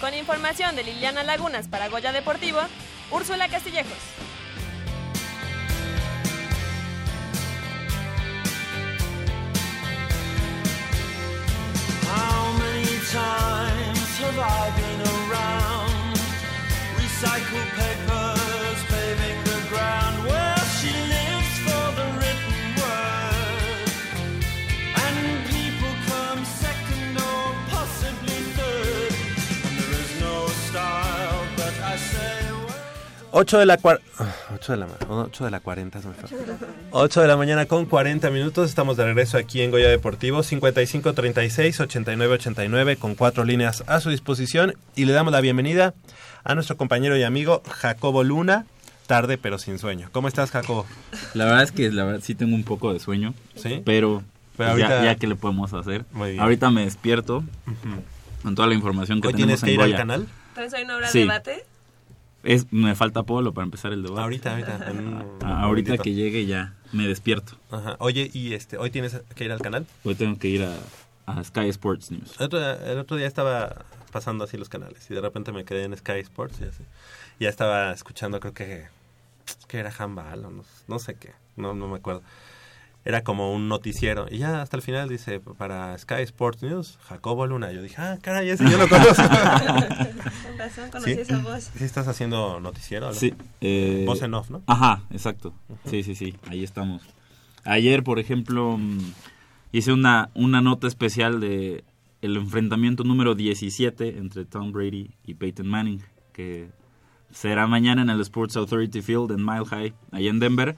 Con información de Liliana Lagunas para Goya Deportivo, Úrsula Castillejos. Times have I been around? Recycled papers 8 de la cua- ah, 8 de la, ma- 8 de la 40 se me fue. 8 de la mañana con 40 minutos. Estamos de regreso aquí en Goya Deportivo. 55 36 89 89 con cuatro líneas a su disposición. Y le damos la bienvenida a nuestro compañero y amigo Jacobo Luna. Tarde pero sin sueño. ¿Cómo estás, Jacobo? La verdad es que la verdad sí tengo un poco de sueño. ¿Sí? Pero, Pero pues, ya- ahorita- ya, que le podemos hacer. Muy bien. Ahorita me despierto con toda la información que ¿Hoy tenemos tienes que en ir al Goya. canal? ¿Traes hoy una hora Sí. de debate? Es, me falta Polo para empezar el debate. Ahorita, ahorita. un- Ah, ahorita momentito. que llegue ya me despierto. Ajá. Oye, ¿y este, hoy tienes que ir al canal? Hoy tengo que ir a, a Sky Sports News. El otro, el otro día estaba pasando así los canales y de repente me quedé en Sky Sports y así. Ya estaba escuchando, creo que, que era handball o no, no sé qué, no, no me acuerdo. Era como un noticiero y ya hasta el final dice para Sky Sports News, Jacobo Luna. Yo dije, ah, caray, ese yo lo conozco. Con razón conocí ¿Sí? esa voz. ¿Sí estás haciendo noticiero? Sí. eh, Voz en off, ¿no? Ajá, exacto. Sí, sí, sí, ahí estamos. Ayer, por ejemplo, mm, hice una, una nota especial de el enfrentamiento número 17 entre Tom Brady y Peyton Manning, que será mañana en el Sports Authority Field en Mile High, ahí en Denver.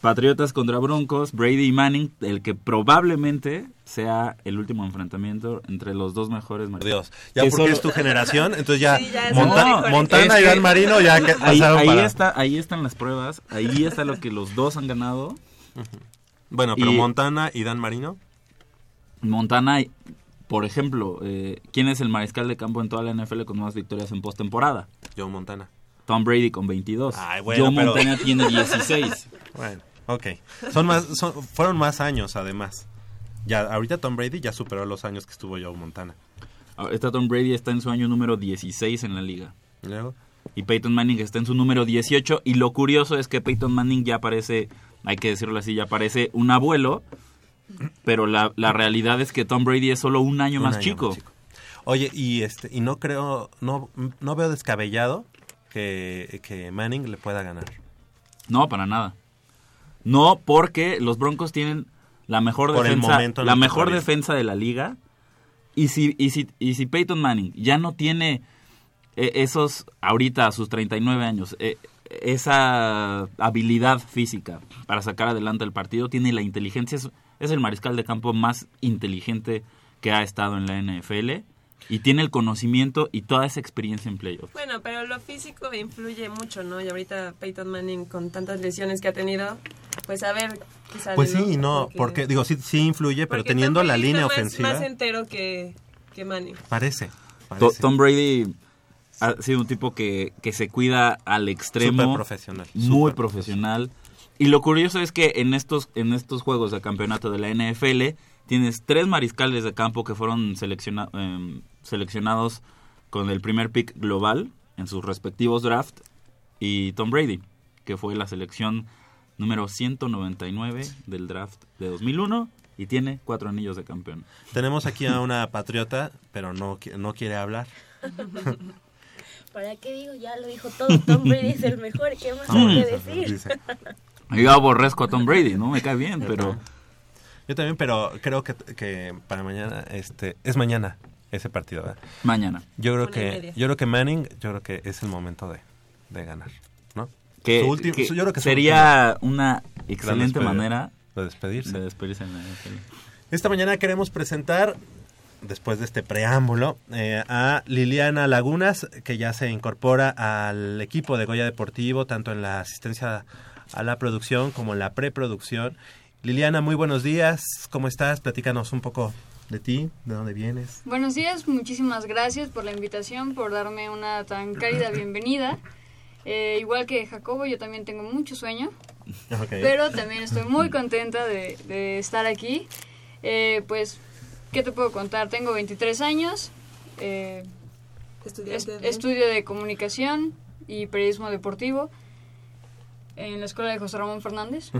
Patriotas contra Broncos, Brady y Manning, el que probablemente sea el último enfrentamiento entre los dos mejores Dios, ya Que porque solo- es tu generación, entonces ya, Sí, ya es Monta-. Montana Es y Dan Marino ya que ahí, pasaron ahí para... está, ahí están las pruebas, ahí está lo que los dos han ganado. Bueno, pero Y- Montana y Dan Marino. Montana, por ejemplo, eh, ¿quién es el mariscal de campo en toda la NFL con más victorias en postemporada? Joe Montana. Tom Brady con 22. Ay, bueno, Joe pero- Montana tiene 16. Bueno, ok. Son más, son- fueron más años, además. Ya, ahorita Tom Brady ya superó los años que estuvo Joe Montana. Ahorita Tom Brady está en su año número 16 en la liga. ¿Y luego? Y Peyton Manning está en su número 18. Y lo curioso es que Peyton Manning ya parece, hay que decirlo así, ya parece un abuelo. Pero la, la realidad es que Tom Brady es solo un año, Un más, año chico. más chico. Oye, y este y no creo, no, no veo descabellado que, que Manning le pueda ganar. No, para nada. No, porque los Broncos tienen la mejor Por defensa, la mejor defensa de la liga. Y si, y si, y si Peyton Manning ya no tiene eh, esos, ahorita a sus 39 años, eh, esa habilidad física para sacar adelante el partido, tiene la inteligencia, es, es el mariscal de campo más inteligente que ha estado en la NFL y tiene el conocimiento y toda esa experiencia en playoffs. Bueno, pero lo físico influye mucho, ¿no? Y ahorita Peyton Manning con tantas lesiones que ha tenido, pues a ver sale, Pues sí y no, Porque- porque, digo, sí, sí influye, pero teniendo la línea más- ofensiva, Más entero que, que Manning. parece. To- parece. Tom Brady ha sido un tipo que, que se cuida al extremo. Súper profesional, Muy súper profesional. Y lo curioso es que en estos, en estos juegos de campeonato de la NFL tienes tres mariscales de campo que fueron selecciona- em, seleccionados con el primer pick global en sus respectivos draft y Tom Brady, que fue la selección número 199 del draft de 2001 y tiene cuatro anillos de campeón. Tenemos aquí a una patriota, pero no, no quiere hablar. ¿Para qué digo? Ya lo dijo todo. Tom Brady es el mejor. ¿Qué más hay que decir? Yo aborrezco a Tom Brady, ¿no? Me cae bien, pero... Yo también, pero creo que, que para mañana, este, es mañana ese partido, ¿verdad? Mañana. Yo creo Una que, yo creo que Manning, yo creo que es el momento de, de ganar, ¿no? que, Su último- que su- yo creo que sería último. una excelente manera de despedirse. de despedirse en la. Esta mañana queremos presentar después de este preámbulo, eh, a Liliana Lagunas, que ya se incorpora al equipo de Goya Deportivo, tanto en la asistencia a la producción como en la preproducción. Liliana, muy buenos días. ¿Cómo estás? Platícanos un poco de ti, de dónde vienes. Buenos días, muchísimas gracias por la invitación, por darme una tan cálida bienvenida. Eh, igual que Jacobo, yo también tengo mucho sueño, pero también estoy muy contenta de, de estar aquí. Eh, pues, ¿qué te puedo contar? Tengo 23 años, eh, estudio de comunicación y periodismo deportivo en la escuela de José Ramón Fernández.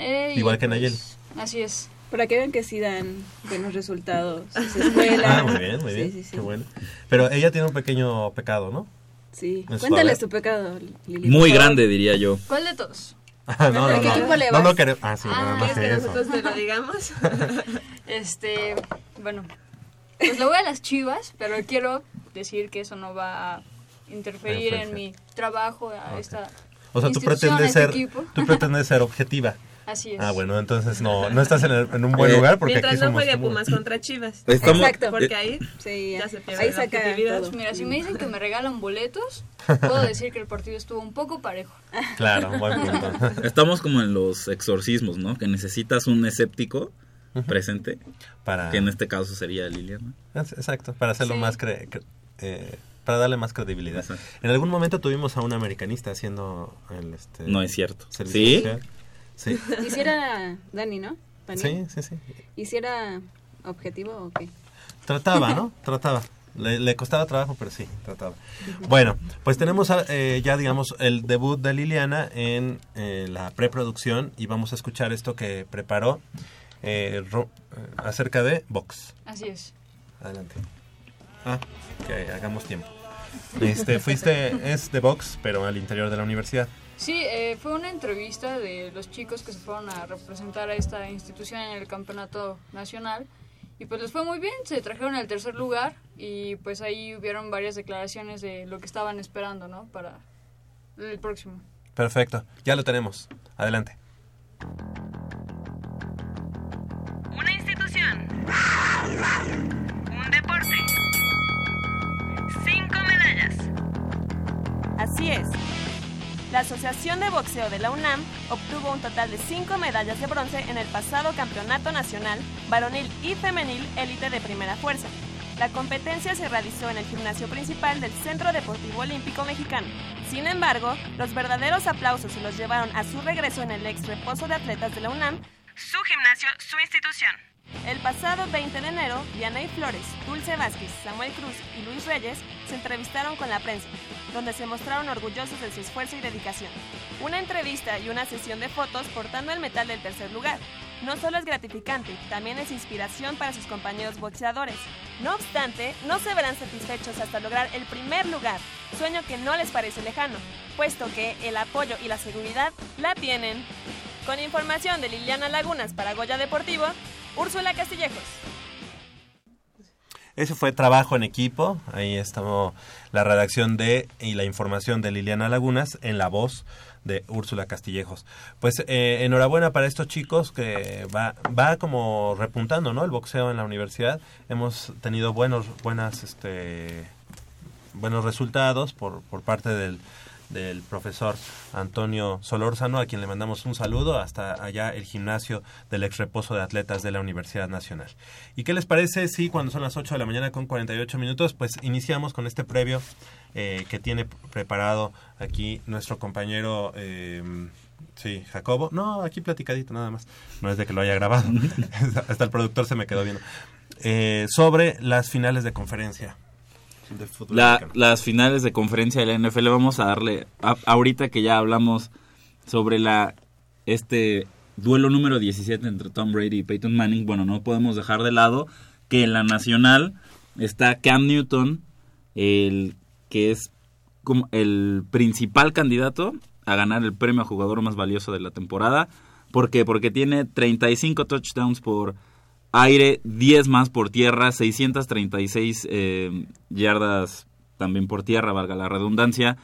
Eh, Igual que pues, Nayeli. Así es. Para que vean que sí dan buenos resultados escuela. Ah, muy bien, muy bien. sí, sí. Qué bueno. Pero ella tiene un pequeño pecado, ¿no? Sí. Es Cuéntales suave. tu pecado, Lili. Muy grande, diría yo. ¿Cuál de todos? Ah, no, ¿A no, qué no. equipo le No, vas? no queremos. Ah, sí, Ah, nada más ¿quieres que eso. nosotros te lo digamos? este, bueno, pues le voy a las chivas, pero quiero decir que eso no va a interferir en mi trabajo a esta O sea, tú pretendes este ser, equipo. tú pretendes ser objetiva. Así es. Ah, bueno, entonces no, no estás en, el- en un buen lugar porque Mientras aquí no somos juegue muy- Pumas contra Chivas. Estamos- Exacto. Porque eh, ahí Sí, ya ya. se pierde Ahí la todo. Mira, si me dicen que me regalan boletos, puedo decir que el partido estuvo un poco parejo. Claro, buen punto. Estamos como en los exorcismos, ¿no? Que necesitas un escéptico presente, Para, que en este caso sería Liliana. Exacto, para hacerlo Sí. más cre- cre- eh, para darle más credibilidad. Exacto. En algún momento tuvimos a un americanista haciendo el este No es cierto. ¿Sí? social. Sí. Hiciera Dani, ¿no? Sí, Daniel. sí, sí. ¿Hiciera objetivo o qué? Trataba, ¿no? Trataba. Le, le costaba trabajo, pero sí, trataba. Bueno, pues tenemos a- eh, ya, digamos, el debut de Liliana en eh, la preproducción y vamos a escuchar esto que preparó eh, Ro- eh, acerca de Vox. Así es. Adelante. Ah, que hagamos tiempo. Este, fuiste, es de Vox, pero al interior de la universidad. Sí, eh, fue una entrevista de los chicos que se fueron a representar a esta institución en el campeonato nacional y pues les fue muy bien, se trajeron al tercer lugar y pues ahí hubieron varias declaraciones de lo que estaban esperando, ¿no? Para el próximo. Perfecto, ya lo tenemos. Adelante. Una institución. Un deporte. Cinco medallas. Así es. La Asociación de Boxeo de la UNAM obtuvo un total de cinco medallas de bronce en el pasado Campeonato Nacional Varonil y Femenil Élite de Primera Fuerza. La competencia se realizó en el gimnasio principal del Centro Deportivo Olímpico Mexicano. Sin embargo, los verdaderos aplausos se los llevaron a su regreso en el ex reposo de atletas de la UNAM, Su gimnasio, su institución. El pasado 20 de enero, Dianey Flores, Dulce Vázquez, Samuel Cruz y Luis Reyes se entrevistaron con la prensa, donde se mostraron orgullosos de su esfuerzo y dedicación. Una entrevista y una sesión de fotos portando el metal del tercer lugar. No solo es gratificante, también es inspiración para sus compañeros boxeadores. No obstante, no se verán satisfechos hasta lograr el primer lugar, sueño que no les parece lejano, puesto que el apoyo y la seguridad la tienen. Con información de Liliana Lagunas para Goya Deportivo, Úrsula Castillejos. Ese fue trabajo en equipo. Ahí estamos la redacción de y la información de Liliana Lagunas en la voz de Úrsula Castillejos. Pues eh, enhorabuena para estos chicos que va, va como repuntando, ¿no? El boxeo en la universidad. Hemos tenido buenos, buenas, este, buenos resultados por, por parte del, del profesor Antonio Solórzano, a quien le mandamos un saludo hasta allá el gimnasio del ex reposo de atletas de la Universidad Nacional. ¿Y qué les parece si cuando son las 8 de la mañana con 48 minutos, pues iniciamos con este previo eh, que tiene preparado aquí nuestro compañero... eh, Sí, Jacobo. No, aquí platicadito nada más. No es de que lo haya grabado. Hasta el productor se me quedó viendo. Eh, sobre las finales de conferencia fútbol La- las finales de conferencia de la NFL vamos a darle a- ahorita que ya hablamos sobre la este duelo número 17 entre Tom Brady y Peyton Manning, bueno, no podemos dejar de lado que en la nacional está Cam Newton, el que es como el principal candidato a ganar el premio a jugador más valioso de la temporada. ¿Por qué? Porque tiene 35 touchdowns por aire, 10 más por tierra, 636 eh, yardas también por tierra, valga la redundancia.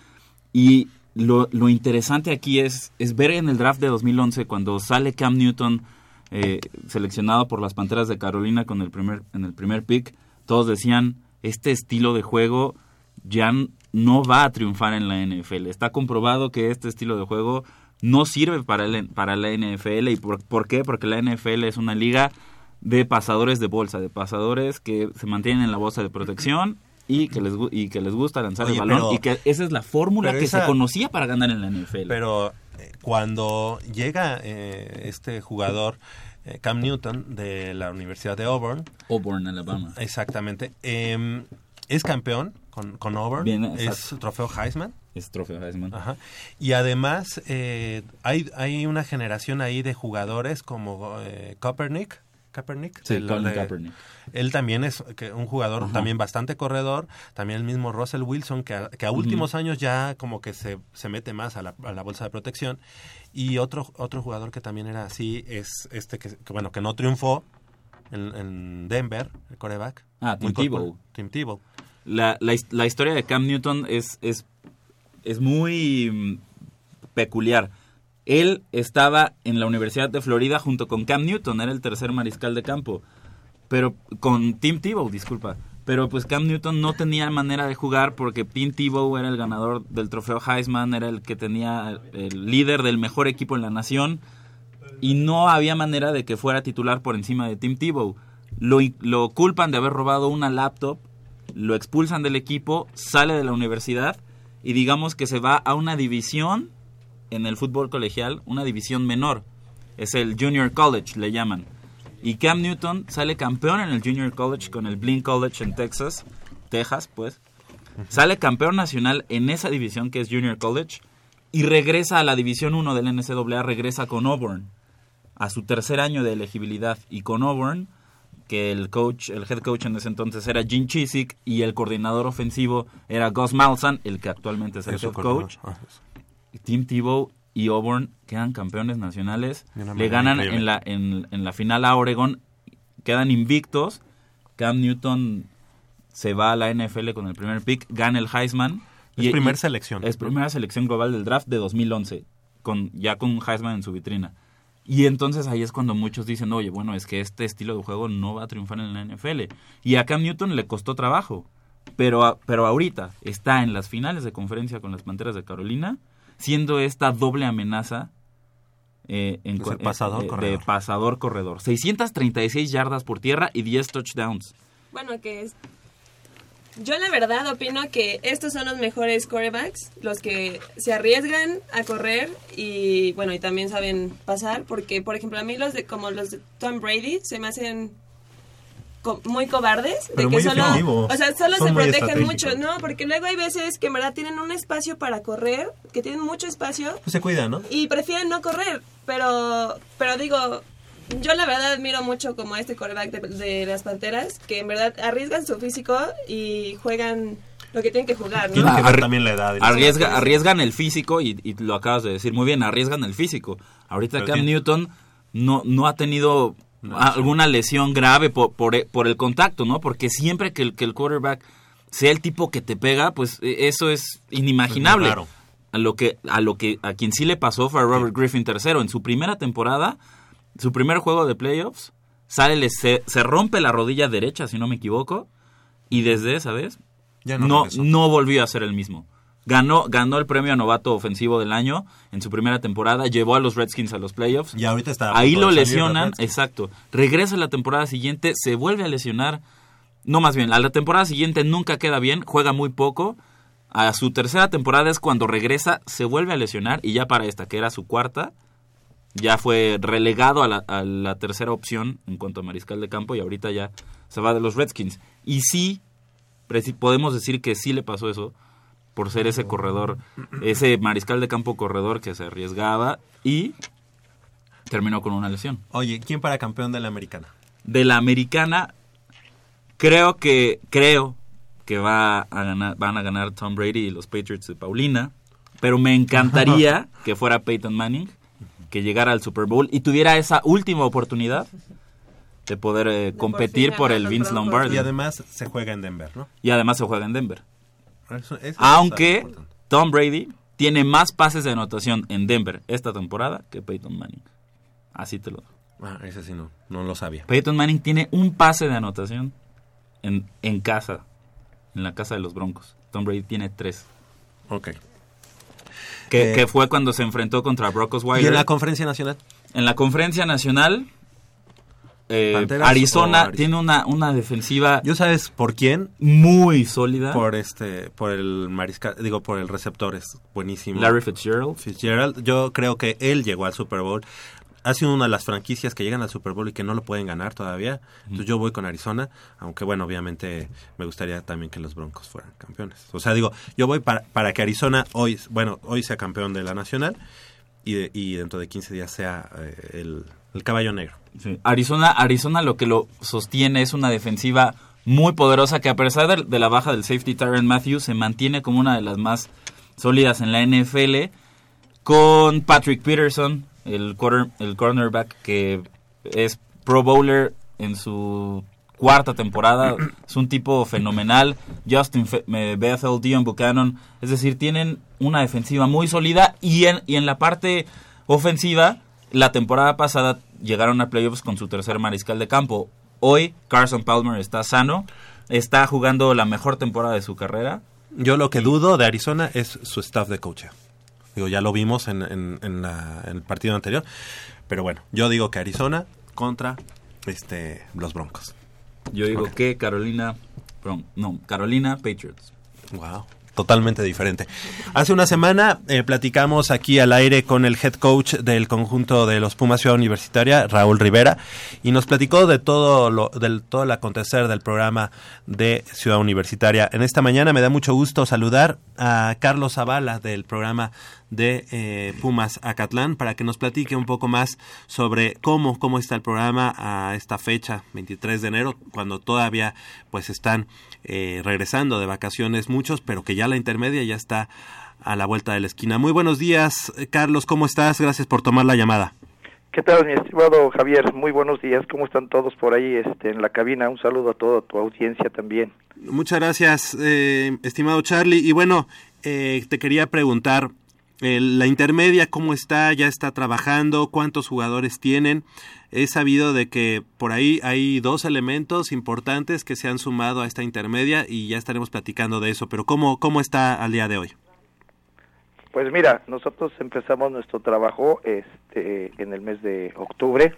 Y lo, lo interesante aquí es, es ver en el draft de 2011 cuando sale Cam Newton eh, seleccionado por las Panteras de Carolina con el primer, en el primer pick, todos decían, este estilo de juego ya no va a triunfar en la NFL. Está comprobado que este estilo de juego no sirve para, el, para la NFL. ¿Y por, por qué? Porque la NFL es una liga de pasadores de bolsa, de pasadores que se mantienen en la bolsa de protección y que les, y que les gusta lanzar Oye, el balón pero- y que esa es la fórmula que esa- se conocía para ganar en la NFL. Pero eh, cuando llega eh, este jugador, eh, Cam Newton, de la Universidad de Auburn. Auburn, Alabama. Exactamente. eh, es campeón con, con Auburn. Bien, es trofeo Heisman. Es trofeo Heisman. Ajá. Y además eh, hay, hay una generación ahí de jugadores como eh, Kaepernick. Sí, Colin de- Kaepernick. Él también es un jugador Ajá. también bastante corredor. También el mismo Russell Wilson, que a, que a Ujú. últimos años ya como que se, se mete más a la, a la bolsa de protección. Y otro, otro jugador que también era así es este que, que, bueno, que no triunfó en, en Denver, el coreback. Ah, Tim Tebow. Tim Tebow. La, la, la historia de Cam Newton es, es, es muy mm, peculiar. Él estaba en la Universidad de Florida junto con Cam Newton, era el tercer mariscal de campo. Pero con Tim Tebow, disculpa. Pero pues Cam Newton no tenía manera de jugar porque Tim Tebow era el ganador del trofeo Heisman, era el que tenía el líder del mejor equipo en la nación y no había manera de que fuera titular por encima de Tim Tebow. Lo, lo culpan de haber robado una laptop, lo expulsan del equipo, sale de la universidad y digamos que se va a una división en el fútbol colegial, una división menor. Es el Junior College, le llaman. Y Cam Newton sale campeón en el Junior College con el Blinn College en Texas, Texas, pues. Sale campeón nacional en esa división que es Junior College y regresa a la división 1 del NCAA, regresa con Auburn a su tercer año de elegibilidad y con Auburn que el coach, el head coach en ese entonces era Gene Chiswick y el coordinador ofensivo era Gus Malzahn, el que actualmente es el head coach. Tim Tebow y Auburn quedan campeones nacionales, le ganan increíble. en la, en, en la final a Oregon, quedan invictos, Cam Newton se va a la NFL con el primer pick, gana el Heisman. Es primer selección, Es primera selección global del draft de 2011, con, ya con Heisman en su vitrina. Y entonces ahí es cuando muchos dicen, oye, bueno, es que este estilo de juego no va a triunfar en la NFL. Y a Cam Newton le costó trabajo. Pero, pero ahorita está en las finales de conferencia con las Panteras de Carolina, siendo esta doble amenaza eh, en el pasador eh, de corredor. pasador corredor. 636 yardas por tierra y 10 touchdowns. Bueno, que es... Yo la verdad opino que estos son los mejores quarterbacks, los que se arriesgan a correr y bueno, y también saben pasar, porque por ejemplo a mí los de como los de Tom Brady se me hacen co- muy cobardes, Pero de que muy solo, o sea, solo Son se protegen mucho, no, porque luego hay veces que en verdad tienen un espacio para correr, que tienen mucho espacio Pues se cuida, ¿no? y prefieren no correr, pero pero digo, yo la verdad admiro mucho como a este quarterback de, de las Panteras, que en verdad arriesgan su físico y juegan lo que tienen que jugar, ¿no? Que también la edad. Arriesga, arriesgan el físico y, y lo acabas de decir muy bien, arriesgan el físico. Ahorita Pero Cam tiene- Newton no, no ha tenido alguna lesión grave por, por, por el contacto, ¿no? Porque siempre que el, que el quarterback sea el tipo que te pega, pues eh, eso es inimaginable. Es muy raro. a lo que a lo que a quien sí le pasó fue a Robert Griffin III en su primera temporada, su primer juego de playoffs, sale le- se, se rompe la rodilla derecha si no me equivoco y desde esa vez Ya no no volvió a ser el mismo. Ganó, ganó el premio a novato ofensivo del año en su primera temporada, llevó a los Redskins a los playoffs. Y ahorita está a Ahí lo lesionan, exacto. Regresa la temporada siguiente, se vuelve a lesionar. No, más bien, a la temporada siguiente nunca queda bien, juega muy poco. A su tercera temporada es cuando regresa, se vuelve a lesionar y ya para esta, que era su cuarta, ya fue relegado a la, a la tercera opción en cuanto a mariscal de campo y ahorita ya se va de los Redskins. Y sí, podemos decir que sí le pasó eso por ser ese corredor, ese mariscal de campo corredor que se arriesgaba y terminó con una lesión. Oye, ¿quién para campeón de la americana? De la americana, creo que creo que va a ganar, van a ganar Tom Brady y los Patriots de Paulina, pero me encantaría que fuera Peyton Manning, que llegara al Super Bowl y tuviera esa última oportunidad de poder eh, competir por ganar el Vince. Lombardi. Y además se juega en Denver, ¿no? Y además se juega en Denver. Eso- eso Aunque. Tom Brady tiene más pases de anotación en Denver esta temporada que Peyton Manning. Así te lo digo. Ah, ese sí no, no lo sabía. Peyton Manning tiene un pase de anotación en, en casa, en la casa de los Broncos. Tom Brady tiene tres. Ok. Que, Eh, que fue cuando se enfrentó contra Brock Osweiler. ¿Y en la conferencia nacional? En la conferencia nacional, eh, ¿Panteras Arizona tiene una, una defensiva ¿Yo sabes por quién? muy sólida. Por este, por el mariscal, digo, por el receptor, es buenísimo. Larry Fitzgerald. Fitzgerald, yo creo que él llegó al Super Bowl. Ha sido una de las franquicias que llegan al Super Bowl y que no lo pueden ganar todavía. Entonces yo voy con Arizona, aunque bueno, obviamente me gustaría también que los Broncos fueran campeones. O sea, digo, yo voy para, para que Arizona hoy, bueno, hoy sea campeón de la nacional y, de- y dentro de 15 días sea eh, el, el caballo negro. Arizona, Arizona lo que lo sostiene es una defensiva muy poderosa que a pesar de, la baja del safety Tyron Matthews se mantiene como una de las más sólidas en la NFL con Patrick Peterson, el, el cornerback que es pro bowler en su cuarta temporada, es un tipo fenomenal, Justin Fe- eh, Bethel, Dion Buchanan, es decir, tienen una defensiva muy sólida y en, y en la parte ofensiva, la temporada pasada llegaron a playoffs con su tercer mariscal de campo. Hoy Carson Palmer está sano, está jugando la mejor temporada de su carrera. Yo lo que dudo de Arizona es su staff de coach. Digo, ya lo vimos en, en- en la- en el partido anterior. Pero bueno, yo digo que Arizona contra este los Broncos. Yo digo que Carolina, no, Carolina Patriots. Wow. Totalmente diferente. Hace una semana eh, platicamos aquí al aire con el head coach del conjunto de los Pumas Ciudad Universitaria, Raúl Rivera, y nos platicó de todo lo, del todo el acontecer del programa de Ciudad Universitaria. En esta mañana me da mucho gusto saludar a Carlos Zavala del programa de eh, Pumas Acatlán para que nos platique un poco más sobre cómo, cómo está el programa a esta fecha, 23 de enero, cuando todavía pues están eh, regresando de vacaciones muchos, pero que ya la intermedia ya está a la vuelta de la esquina. Muy buenos días, Carlos, ¿cómo estás? Gracias por tomar la llamada. ¿Qué tal, mi estimado Javier? Muy buenos días. ¿Cómo están todos por ahí este, en la cabina? Un saludo a toda tu audiencia también. Muchas gracias, eh, estimado Charlie. Y bueno, eh, te quería preguntar, la intermedia, ¿cómo está? ¿Ya está trabajando? ¿Cuántos jugadores tienen? He sabido de que por ahí hay dos elementos importantes que se han sumado a esta intermedia y ya estaremos platicando de eso, pero ¿cómo, cómo está al día de hoy? Pues mira, nosotros empezamos nuestro trabajo este, en el mes de octubre,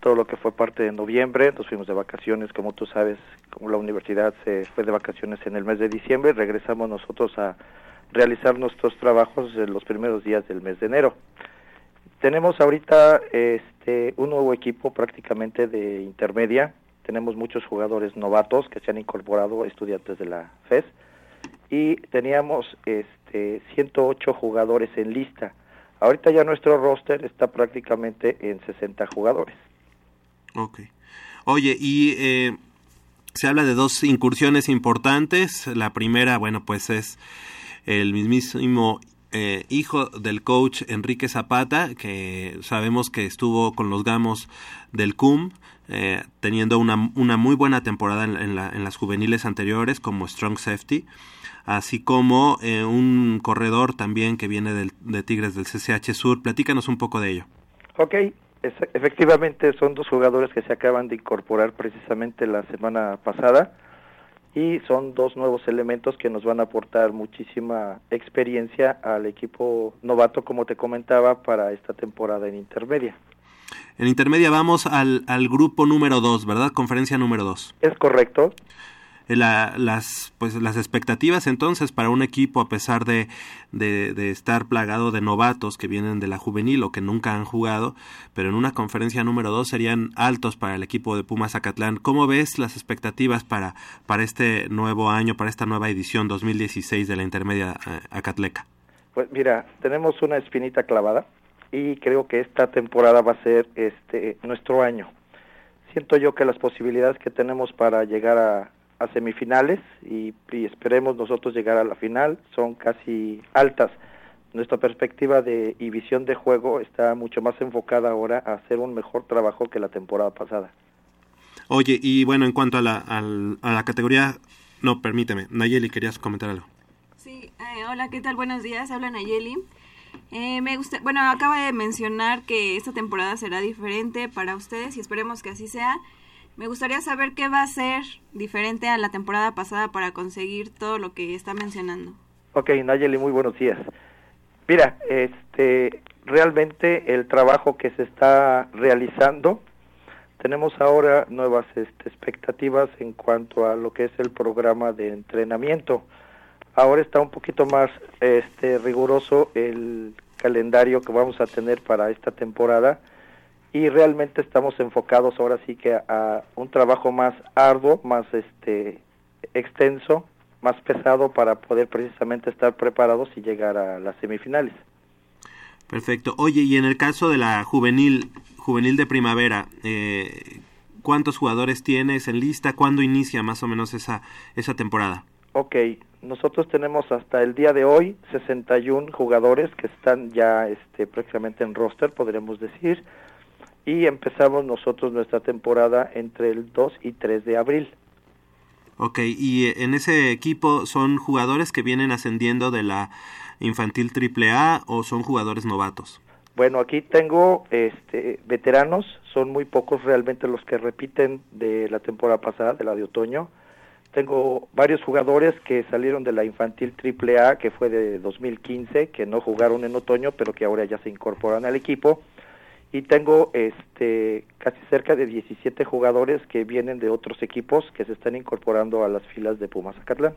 todo lo que fue parte de noviembre, nos fuimos de vacaciones, como tú sabes, como la universidad se fue de vacaciones en el mes de diciembre, regresamos nosotros a realizar nuestros trabajos en los primeros días del mes de enero. Tenemos ahorita este, un nuevo equipo prácticamente de intermedia, tenemos muchos jugadores novatos que se han incorporado, estudiantes de la FES, y teníamos este 108 jugadores en lista. Ahorita ya nuestro roster está prácticamente en 60 jugadores. Ok. Oye, y eh, se habla de dos incursiones importantes. La primera, bueno, pues es el mismísimo eh, hijo del coach Enrique Zapata, que sabemos que estuvo con los Gamos del CUM, eh, teniendo una, una muy buena temporada en, la- en las juveniles anteriores como Strong Safety, así como eh, un corredor también que viene del, de Tigres del CCH Sur. Platícanos un poco de ello. Ok, efectivamente son dos jugadores que se acaban de incorporar precisamente la semana pasada y son dos nuevos elementos que nos van a aportar muchísima experiencia al equipo novato, como te comentaba, para esta temporada en intermedia. En intermedia vamos al, al grupo número 2, ¿verdad? Conferencia número 2. Es correcto. La, las, pues, las expectativas entonces para un equipo, a pesar de, de, estar plagado de novatos que vienen de la juvenil o que nunca han jugado, pero en una conferencia número 2 serían altos para el equipo de Pumas Acatlán. ¿Cómo ves las expectativas para, para este nuevo año, para esta nueva edición 2016 de la intermedia eh, Acatleca? Pues mira, tenemos una espinita clavada y creo que esta temporada va a ser este nuestro año. Siento yo que las posibilidades que tenemos para llegar a, a semifinales y, y esperemos nosotros llegar a la final son casi altas. Nuestra perspectiva de y visión de juego está mucho más enfocada ahora a hacer un mejor trabajo que la temporada pasada. Oye, y bueno, en cuanto a la, al- a la categoría, no, permíteme, Nayeli, querías comentar algo. Sí, eh, hola, ¿qué tal? Buenos días, habla Nayeli. Eh, me gusta, bueno, acaba de mencionar que esta temporada será diferente para ustedes y esperemos que así sea. Me gustaría saber qué va a ser diferente a la temporada pasada para conseguir todo lo que está mencionando. Ok, Nayeli, muy buenos días. Mira, este, realmente el trabajo que se está realizando, tenemos ahora nuevas este, expectativas en cuanto a lo que es el programa de entrenamiento. Ahora está un poquito más este, riguroso el calendario que vamos a tener para esta temporada y realmente estamos enfocados ahora sí que a, a un trabajo más arduo, más este extenso, más pesado para poder precisamente estar preparados y llegar a las semifinales. Perfecto. Oye, y en el caso de la juvenil, juvenil de primavera, eh, ¿cuántos jugadores tienes en lista? ¿Cuándo inicia más o menos esa, esa temporada? Ok, nosotros tenemos hasta el día de hoy 61 jugadores que están ya este, prácticamente en roster, podríamos decir, y empezamos nosotros nuestra temporada entre el 2 y 3 de abril. Ok, y eh, en ese equipo son jugadores que vienen ascendiendo de la infantil AAA o son jugadores novatos? Bueno, aquí tengo este, veteranos, son muy pocos realmente los que repiten de la temporada pasada, de la de otoño. Tengo varios jugadores que salieron de la infantil AAA, que fue de 2015, que no jugaron en otoño, pero que ahora ya se incorporan al equipo. Y tengo este, casi cerca de 17 jugadores que vienen de otros equipos que se están incorporando a las filas de Pumas Acatlán.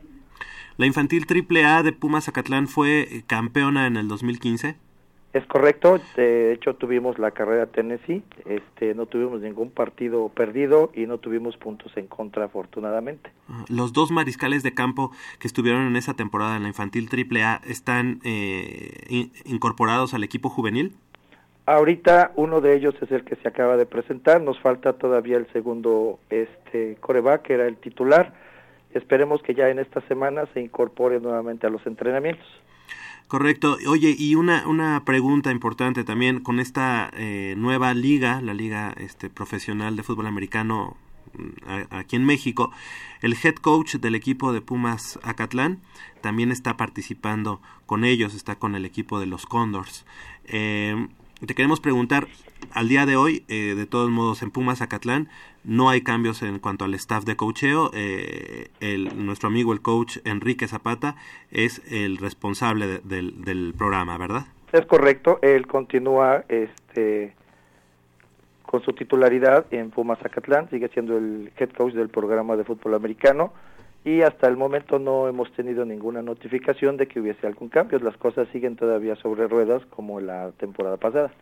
La infantil AAA de Pumas Acatlán fue campeona en el 2015. Es correcto, de hecho tuvimos la carrera Tennessee, este, no tuvimos ningún partido perdido y no tuvimos puntos en contra afortunadamente. Los dos mariscales de campo que estuvieron en esa temporada en la infantil AAA están eh, in incorporados al equipo juvenil. Ahorita uno de ellos es el que se acaba de presentar, nos falta todavía el segundo este coreback, que era el titular. Esperemos que ya en esta semana se incorpore nuevamente a los entrenamientos. Correcto. Oye, y una, una pregunta importante también con esta eh, nueva liga, la liga este, profesional de fútbol americano a, aquí en México, el head coach del equipo de Pumas Acatlán también está participando con ellos, está con el equipo de los Condors. Eh, te queremos preguntar, al día de hoy, eh, de todos modos, en Pumas Acatlán no hay cambios en cuanto al staff de coacheo. Eh, el, nuestro amigo, el coach Enrique Zapata, es el responsable de, del, del programa, ¿verdad? Es correcto, él continúa este, con su titularidad en Pumas Acatlán, sigue siendo el head coach del programa de fútbol americano y hasta el momento no hemos tenido ninguna notificación de que hubiese algún cambio. Las cosas siguen todavía sobre ruedas como la temporada pasada.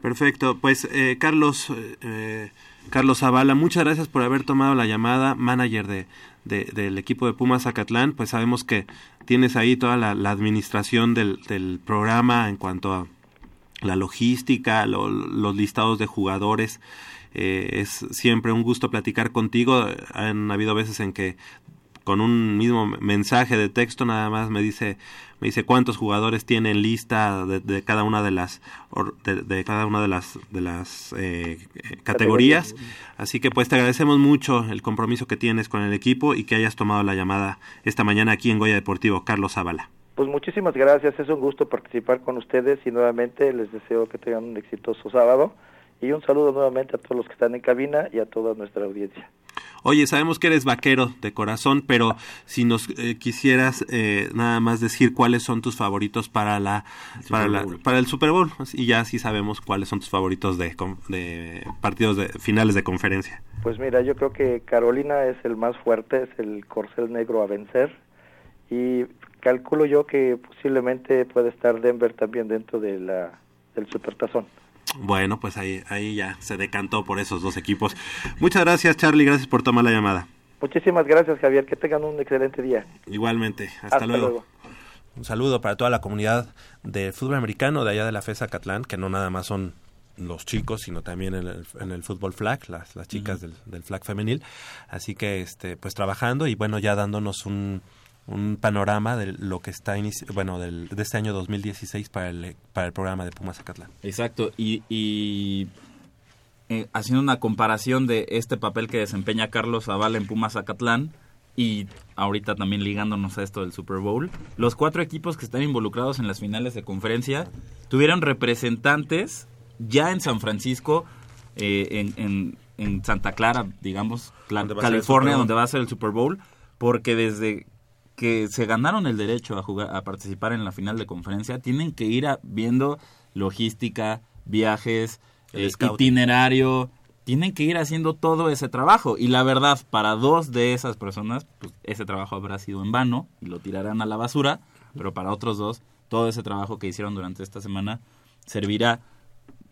Perfecto, pues eh, Carlos eh, Carlos Zavala, muchas gracias por haber tomado la llamada, manager de, de, del equipo de Pumas Zacatlán, pues sabemos que tienes ahí toda la, administración del, del, programa en cuanto a la logística, lo, los listados de jugadores, eh, es siempre un gusto platicar contigo, han habido veces en que con un mismo mensaje de texto nada más me dice me dice cuántos jugadores tiene en lista de, de cada una de las de, de, cada una de las de las eh, categorías. Así que pues te agradecemos mucho el compromiso que tienes con el equipo y que hayas tomado la llamada esta mañana aquí en Goya Deportivo Carlos Zavala. Pues muchísimas gracias. Es un gusto participar con ustedes y nuevamente les deseo que tengan un exitoso sábado y un saludo nuevamente a todos los que están en cabina y a toda nuestra audiencia. Oye, sabemos que eres vaquero de corazón, pero si nos eh, quisieras eh, nada más decir cuáles son tus favoritos para la para, la, para el Super Bowl y ya sí sabemos cuáles son tus favoritos de, de partidos de finales de conferencia. Pues mira, yo creo que Carolina es el más fuerte, es el corcel negro a vencer y calculo yo que posiblemente puede estar Denver también dentro de la del Supertazón. Bueno, pues ahí, ahí ya se decantó por esos dos equipos. Muchas gracias, Charlie. Gracias por tomar la llamada. Muchísimas gracias, Javier. Que tengan un excelente día. Igualmente. Hasta, Hasta luego. luego. Un saludo para toda la comunidad de fútbol americano de allá de la FESA Catlán, que no nada más son los chicos, sino también en el, en el fútbol flag, las, las chicas uh -huh. del, del flag femenil. Así que, este, pues trabajando y bueno, ya dándonos un, un panorama de lo que está bueno del, de este año 2016 para el para el programa de Pumas Acatlán. Exacto y, y eh, haciendo una comparación de este papel que desempeña Carlos Zavala en Pumas Acatlán y ahorita también ligándonos a esto del Super Bowl, los cuatro equipos que están involucrados en las finales de conferencia tuvieron representantes ya en San Francisco eh, en, en en Santa Clara, digamos, California, donde va a ser el Super Bowl, porque desde que se ganaron el derecho a jugar, a participar en la final de conferencia, tienen que ir a- viendo logística, viajes, eh, itinerario, tienen que ir haciendo todo ese trabajo. Y la verdad, para dos de esas personas, pues ese trabajo habrá sido en vano y lo tirarán a la basura, pero para otros dos, todo ese trabajo que hicieron durante esta semana servirá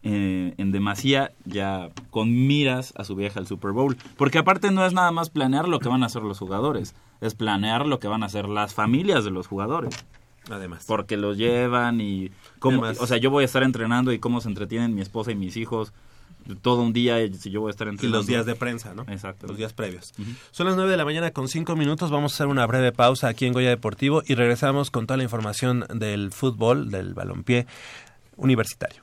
eh, en demasía ya con miras a su viaje al Super Bowl. Porque aparte no es nada más planear lo que van a hacer los jugadores, es planear lo que van a hacer las familias de los jugadores. Además. Porque los llevan y cómo, Además. o sea, yo voy a estar entrenando y cómo se entretienen mi esposa y mis hijos todo un día y si yo voy a estar Y entrenando. los días de prensa, ¿no? Exacto. Los días previos. Son las 9 de la mañana con 5 minutos. Vamos a hacer una breve pausa aquí en Goya Deportivo y regresamos con toda la información del fútbol, del balompié universitario.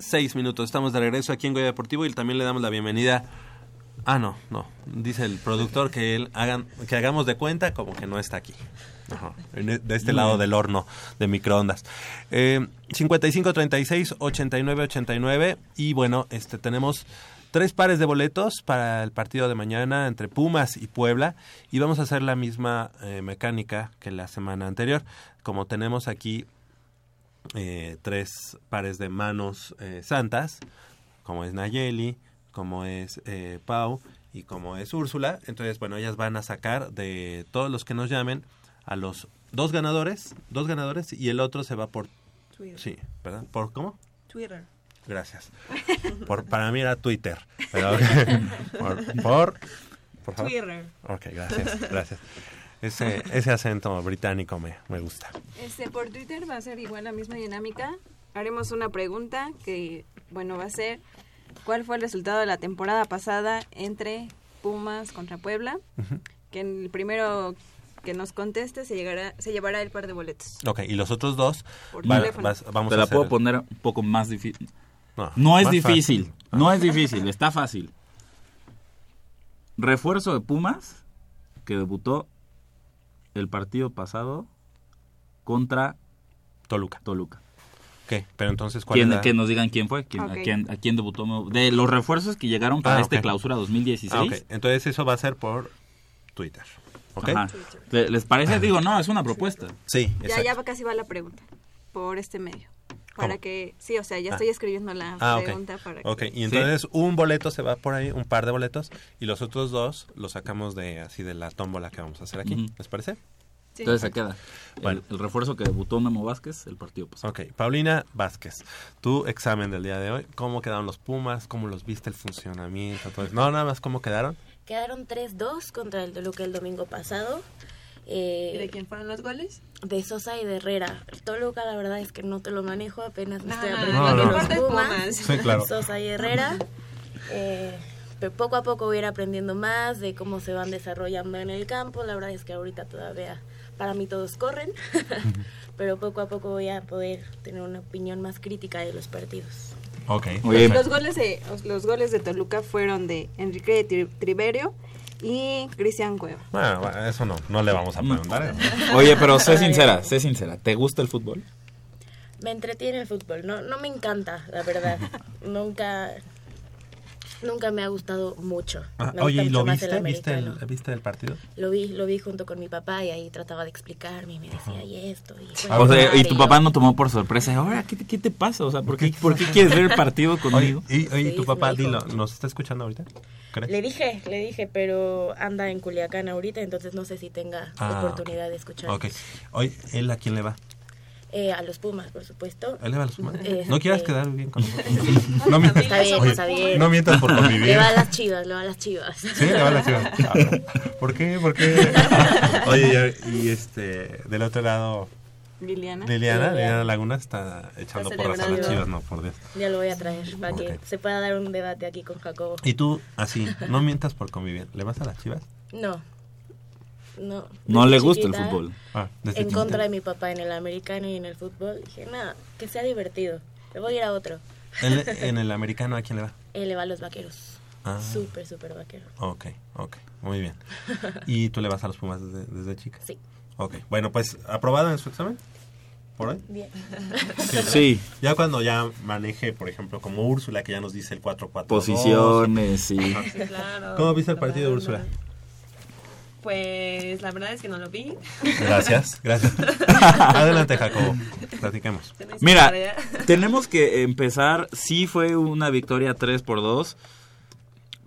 6 minutos. Estamos de regreso aquí en Goya Deportivo y también le damos la bienvenida. Ah, no, no. Dice el productor que él hagan, que hagamos de cuenta como que no está aquí. Ajá. E- De este lado bien. del horno de microondas. Eh, 5536 8989 y bueno, este tenemos tres pares de boletos para el partido de mañana entre Pumas y Puebla y vamos a hacer la misma eh, mecánica que la semana anterior. Como tenemos aquí eh, tres pares de manos eh, santas, como es Nayeli, como es eh, Pau y como es Úrsula. Entonces, bueno, ellas van a sacar de todos los que nos llamen a los dos ganadores, dos ganadores y el otro se va por... Twitter. Sí, ¿verdad? ¿Por cómo? Twitter. Gracias. Por, para mí era Twitter. Pero, por, por, por favor. Twitter. Ok, gracias, gracias. Ese, ese acento británico me, me gusta. Este, por Twitter va a ser igual la misma dinámica. Haremos una pregunta que, bueno, va a ser ¿cuál fue el resultado de la temporada pasada entre Pumas contra Puebla? Que el primero que nos conteste se, llegará, se llevará el par de boletos. Ok, y los otros dos Por va- vas- vamos Te a la hacer puedo poner un poco más difícil. No, No es difícil, fácil. no es difícil, está fácil. Refuerzo de Pumas que debutó el partido pasado contra Toluca. Toluca. Ok, pero entonces, ¿cuál ¿Quién- era? Que nos digan quién fue, quién, a, quién, a quién debutó. De los refuerzos que llegaron para Ah, este ok. clausura 2016. Ah, ok. Entonces eso va a ser por Twitter. ¿Ok? Ajá. ¿Le- ¿Les parece? Digo, no, es una propuesta. Sí, Ya, ya casi va la pregunta por este medio. Para ¿Cómo? que, sí, o sea, ya Ah. estoy escribiendo la Ah, ok. pregunta para Ok, que... y entonces un boleto se va por ahí, un par de boletos, y los otros dos los sacamos de así de la tómbola que vamos a hacer aquí. ¿Les parece? Sí. Entonces se queda. Bueno. El, el refuerzo que debutó Memo Vázquez, el partido pasado. Ok, Paulina Vázquez, tu examen del día de hoy, ¿cómo quedaron los Pumas? ¿Cómo los viste el funcionamiento? Todo eso? No, nada más, ¿cómo quedaron? Quedaron 3-2 contra el Toluca el domingo pasado. Eh, ¿Y de quién fueron los goles? De Sosa y de Herrera. El Toluca, la verdad es que no te lo manejo, apenas me No, estoy aprendiendo no, no. los Pumas. Sí, claro. Sosa y Herrera. Eh, pero poco a poco voy a ir aprendiendo más de cómo se van desarrollando en el campo. La verdad es que ahorita todavía para mí todos corren, pero poco a poco voy a poder tener una opinión más crítica de los partidos. Ok. Oye, Los goles de los goles de Toluca fueron de Enrique Tri- Triverio y Cristian Cueva. Bueno, eso no, no le vamos a preguntar. ¿eh? Oye, pero sé sincera, sé sincera. ¿Te gusta el fútbol? Me entretiene el fútbol, no, no me encanta, la verdad. Nunca... Nunca me ha gustado mucho. Ah, Me oye, gusta ¿y lo mucho más el viste? ¿Viste el. ¿Viste el partido? Lo vi, lo vi junto con mi papá y ahí trataba de explicarme y me decía, y esto, y O bueno, sea, y tu papá no tomó por sorpresa. Ahora, ¿qué, te- qué te pasa? O sea, ¿por qué, ¿por qué quieres ver el partido conmigo? Oye, y, oye, Sí, tu papá, dilo, ¿nos está escuchando ahorita? ¿Crees? Le dije, le dije, pero anda en Culiacán ahorita, entonces no sé si tenga Ah, oportunidad de escuchar. Ok. Oye, ¿él a quién le va? Eh, a los Pumas, por supuesto. ¿Él le va a los Pumas? Este, ¿No quieras quedar bien con nosotros? No mientas, Está bien, oye, está bien. no mientas por convivir. Le va a las chivas, le va a las chivas. Sí, le va a las chivas. ¿Por qué? ¿Por qué? Oye, y, y este, del otro lado, Liliana. Liliana, Liliana Laguna está echando porras a las chivas, no, por Dios. Ya lo voy a traer para que se pueda dar un debate aquí con Jacobo. Y tú, así, no mientas por convivir. ¿Le vas a las chivas? No. No. No le gusta el fútbol. Ah, En chiquita. contra de mi papá en el americano y en el fútbol. Dije, nada, que sea divertido. Le voy a ir a otro. Él, en el americano, ¿a quién le va? Él le va a los vaqueros. Ah. Súper, súper vaquero. Ok, ok, muy bien. ¿Y tú le vas a los Pumas desde, desde chica? Sí. Ok, bueno, pues, ¿aprobado en su examen? ¿Por hoy? Bien. Sí. Ya cuando ya maneje, por ejemplo, como Úrsula, que ya nos dice el 4-4. Posiciones, sí. Sí, claro. ¿Cómo viste el partido, Úrsula? Pues la verdad es que no lo vi. Gracias, gracias. Adelante, Jacobo. Platiquemos. Mira, tenemos que empezar. Sí fue una victoria 3 por 2.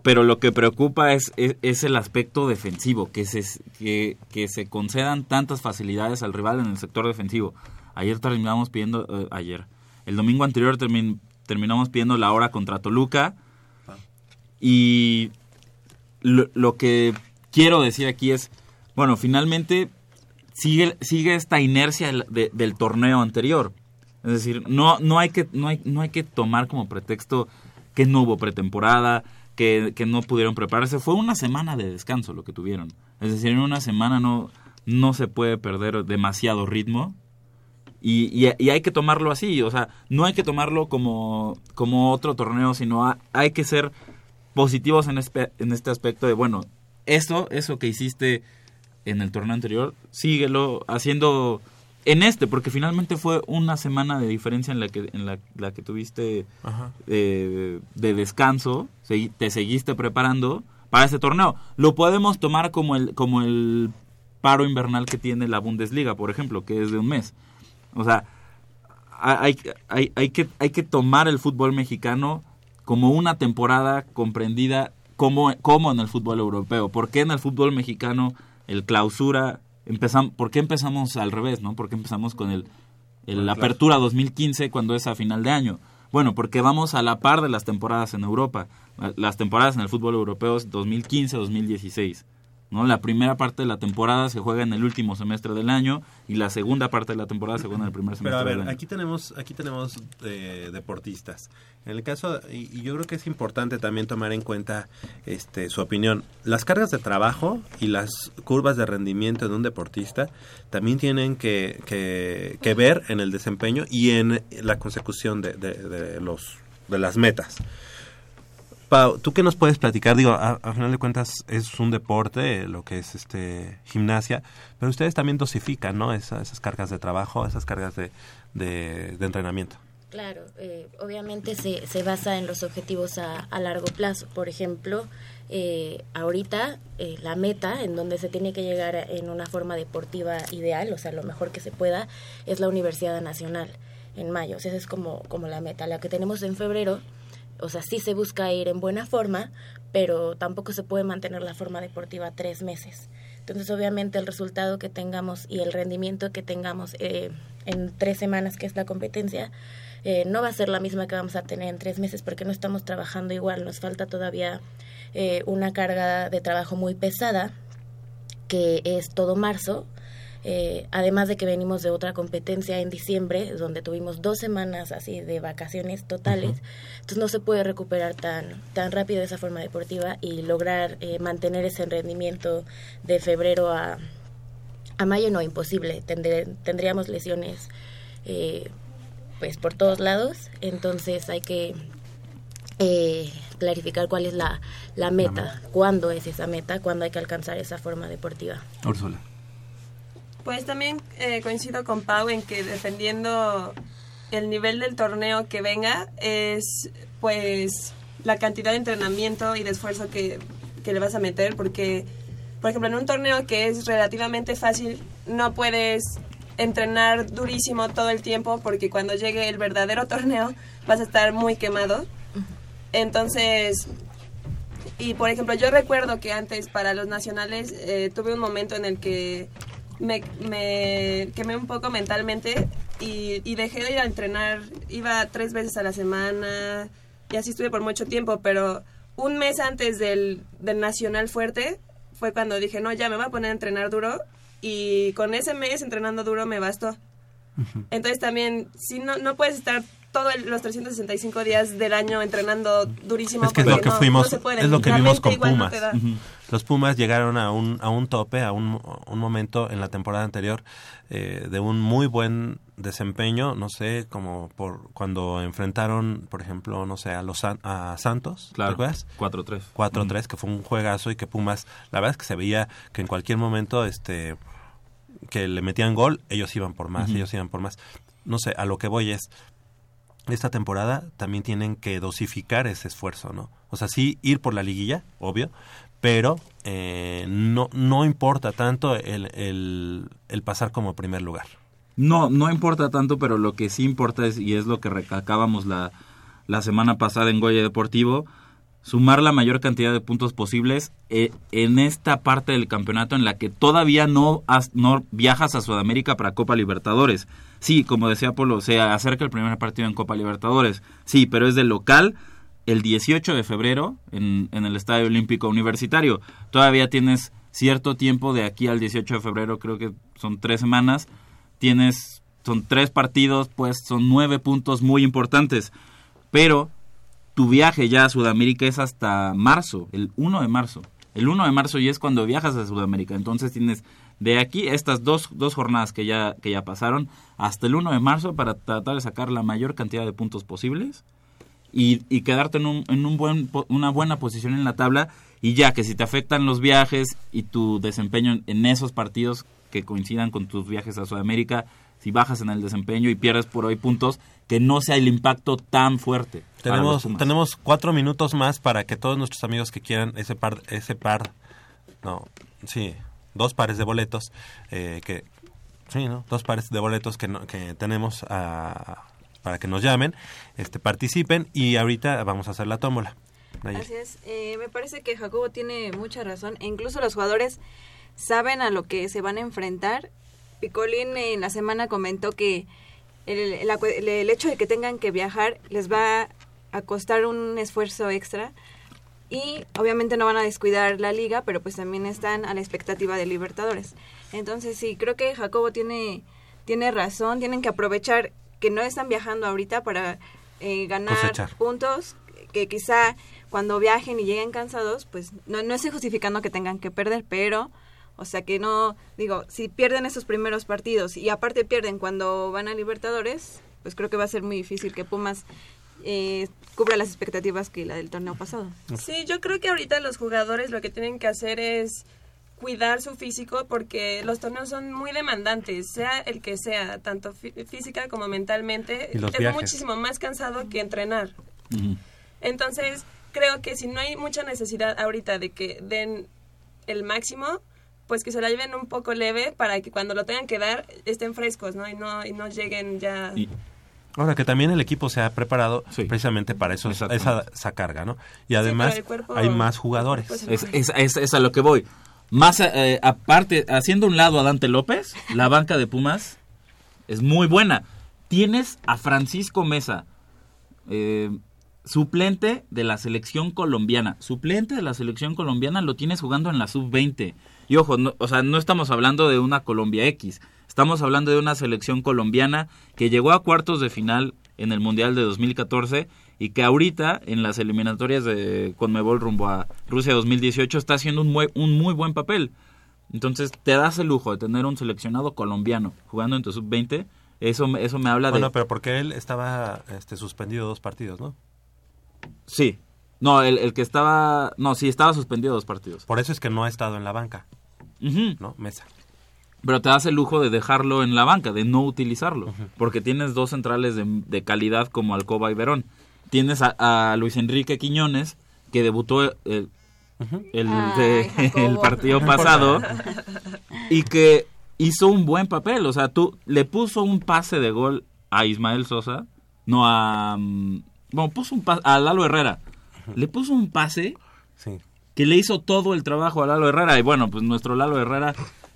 Pero lo que preocupa es, es, es el aspecto defensivo, que se, que, que se concedan tantas facilidades al rival en el sector defensivo. Ayer terminamos pidiendo, eh, ayer, el domingo anterior termin- terminamos pidiendo la hora contra Toluca. Y lo, lo que quiero decir aquí es, bueno, finalmente sigue, sigue esta inercia del, de- del torneo anterior. Es decir, no, no, hay que, no, hay, no hay que tomar como pretexto que no hubo pretemporada, que, que no pudieron prepararse. Fue una semana de descanso lo que tuvieron. Es decir, en una semana no, no se puede perder demasiado ritmo. Y, y- hay que tomarlo así, o sea, no hay que tomarlo como, como otro torneo, sino ha- hay que ser positivos en este, en este aspecto de, bueno, eso, eso que hiciste en el torneo anterior, síguelo haciendo en este, porque finalmente fue una semana de diferencia en la que, en la, la que tuviste eh, de descanso, te seguiste preparando para este torneo. Lo podemos tomar como el, como el paro invernal que tiene la Bundesliga, por ejemplo, que es de un mes. O sea, hay, hay, hay, que, hay que tomar el fútbol mexicano como una temporada comprendida como, como en el fútbol europeo. ¿Por qué en el fútbol mexicano el clausura, por qué empezamos al revés, no? ¿Por qué empezamos con el, el el apertura 2015 cuando es a final de año? Bueno, porque vamos a la par de las temporadas en Europa. Las temporadas en el fútbol europeo es 2015-2016. ¿No? La primera parte de la temporada se juega en el último semestre del año y la segunda parte de la temporada se juega en el primer semestre Pero a ver, del año. aquí tenemos, aquí tenemos eh, deportistas. En el caso, y, y yo creo que es importante también tomar en cuenta este, su opinión. Las cargas de trabajo y las curvas de rendimiento de un deportista también tienen que, que, que ver en el desempeño y en la consecución de, de- de los, de las metas. Pau, ¿tú qué nos puedes platicar? Digo, a, final de cuentas es un deporte, lo que es este gimnasia, pero ustedes también dosifican, ¿no? Esa- esas cargas de trabajo, esas cargas de, de, entrenamiento. Claro, eh, obviamente se, se basa en los objetivos a, largo plazo. Por ejemplo, eh, ahorita eh, la meta en donde se tiene que llegar en una forma deportiva ideal, o sea, lo mejor que se pueda, es la Universidad Nacional en mayo. Esa es como, como la meta. La que tenemos en febrero, o sea, sí se busca ir en buena forma, pero tampoco se puede mantener la forma deportiva tres meses. Entonces, obviamente, el resultado que tengamos y el rendimiento que tengamos eh, en tres semanas, que es la competencia, eh, no va a ser la misma que vamos a tener en tres meses porque no estamos trabajando igual. Nos falta todavía eh, una carga de trabajo muy pesada, que es todo marzo. Eh, además de que venimos de otra competencia en diciembre, donde tuvimos dos semanas así de vacaciones totales, entonces no se puede recuperar tan, tan rápido esa forma deportiva y lograr eh, mantener ese rendimiento de febrero a, a mayo, no, imposible. Tendré- tendríamos lesiones eh, pues por todos lados, entonces hay que eh, clarificar cuál es la, la meta, cuándo es esa meta, cuándo hay que alcanzar esa forma deportiva. Úrsula. Pues también eh, coincido con Pau en que dependiendo el nivel del torneo que venga, es pues la cantidad de entrenamiento y de esfuerzo que, que le vas a meter, porque, por ejemplo, en un torneo que es relativamente fácil, no puedes entrenar durísimo todo el tiempo, porque cuando llegue el verdadero torneo vas a estar muy quemado. Entonces, y por ejemplo, yo recuerdo que antes para los nacionales eh, tuve un momento en el que me, me quemé un poco mentalmente y, y dejé de ir a entrenar. Iba tres veces a la semana y así estuve por mucho tiempo, pero un mes antes del, del nacional fuerte fue cuando dije, no, ya me voy a poner a entrenar duro y con ese mes entrenando duro me bastó. Entonces también, si no, no puedes estar todos los 365 días del año entrenando durísimo. Es que es lo porque que no- fuimos, no es lo que vimos con no Pumas. te. Los Pumas llegaron a un, a un tope, a un, un momento en la temporada anterior eh, de un muy buen desempeño, no sé, como por cuando enfrentaron, por ejemplo, no sé, a los a Santos, ¿te Claro, acuerdas? 4-3. 4-3, que fue un juegazo y que Pumas, la verdad es que se veía que en cualquier momento este que le metían gol, ellos iban por más, ellos iban por más. No sé, a lo que voy es esta temporada también tienen que dosificar ese esfuerzo, ¿no? O sea, sí ir por la liguilla, obvio, pero eh, no, no importa tanto el, el, pasar como primer lugar. No, no importa tanto, pero lo que sí importa es, y es lo que recalcábamos la, la semana pasada en Goya Deportivo, sumar la mayor cantidad de puntos posibles eh, en esta parte del campeonato en la que todavía no, has- no viajas a Sudamérica para Copa Libertadores. Sí, como decía Polo, se acerca el primer partido en Copa Libertadores. Sí, pero es de local el 18 de febrero en, en el Estadio Olímpico Universitario. Todavía tienes cierto tiempo de aquí al 18 de febrero, creo que son tres semanas. Tienes, son tres partidos, pues son nueve puntos muy importantes. Pero tu viaje ya a Sudamérica es hasta marzo, el 1 de marzo. El 1 de marzo ya es cuando viajas a Sudamérica. Entonces tienes de aquí estas dos, dos jornadas que ya, que ya pasaron hasta el 1 de marzo para tratar de sacar la mayor cantidad de puntos posibles y, y quedarte en, un, en un buen, una buena posición en la tabla y ya que si te afectan los viajes y tu desempeño en, esos partidos que coincidan con tus viajes a Sudamérica, si bajas en el desempeño y pierdes por hoy puntos, que no sea el impacto tan fuerte. Tenemos, tenemos cuatro minutos más para que todos nuestros amigos que quieran ese par, ese par, no, sí, dos pares de boletos, eh, que, sí, ¿no? Dos pares de boletos que, no- que tenemos ah, para que nos llamen, este, participen y ahorita vamos a hacer la tómbola. Es. Eh, me parece que Jacobo tiene mucha razón. E incluso los jugadores saben a lo que se van a enfrentar. Picolín en la semana comentó que el, el- el hecho de que tengan que viajar les va a costar un esfuerzo extra. Y obviamente no van a descuidar la liga, pero pues también están a la expectativa de Libertadores. Entonces sí, creo que Jacobo tiene, tiene razón. Tienen que aprovechar que no están viajando ahorita para eh, ganar Cosechar. puntos que quizá cuando viajen y lleguen cansados, pues no, no estoy justificando que tengan que perder, pero, o sea que no, digo, si pierden esos primeros partidos y aparte pierden cuando van a Libertadores, pues creo que va a ser muy difícil que Pumas eh, cubra las expectativas que la del torneo pasado. Sí, yo creo que ahorita los jugadores lo que tienen que hacer es cuidar su físico porque los torneos son muy demandantes, sea el que sea, tanto fí- física como mentalmente. Y los es viajes. muchísimo más cansado que entrenar. Entonces, creo que si no hay mucha necesidad ahorita de que den el máximo, pues que se la lleven un poco leve para que cuando lo tengan que dar estén frescos, ¿no? Y no, y no lleguen ya... Ahora que también el equipo se ha preparado precisamente para eso, esa, esa carga, ¿no? Y además cuerpo- hay más jugadores. Es, es, es- es a lo que voy. Más eh, aparte, haciendo un lado a Dante López, la banca de Pumas es muy buena. Tienes a Francisco Mesa, eh, suplente de la selección colombiana. Suplente de la selección colombiana lo tienes jugando en la sub-20. Y ojo, no, o sea, no estamos hablando de una Colombia X. Estamos hablando de una selección colombiana que llegó a cuartos de final en el Mundial de 2014 y que ahorita en las eliminatorias de Conmebol rumbo a Rusia 2018 está haciendo un muy, un muy buen papel. Entonces te das el lujo de tener un seleccionado colombiano jugando en tu sub-20. Eso, me- eso me habla Bueno, de... pero porque él estaba este, suspendido dos partidos, ¿no? Sí. No, el, el que estaba... No, sí, estaba suspendido dos partidos. Por eso es que no ha estado en la banca, Ujú. ¿no? Mesa. Pero te das el lujo de dejarlo en la banca, de no utilizarlo. Porque tienes dos centrales de, de calidad como Alcoba y Verón. tienes a, a Luis Enrique Quiñones, que debutó el, el, Ay, de- Jacobo. el partido pasado y que hizo un buen papel. O sea, tú le puso un pase de gol a Ismael Sosa, no a... mm, Bueno, puso un pase a Lalo Herrera. Le puso un pase Sí. que le hizo todo el trabajo a Lalo Herrera. Y bueno, pues nuestro Lalo Herrera,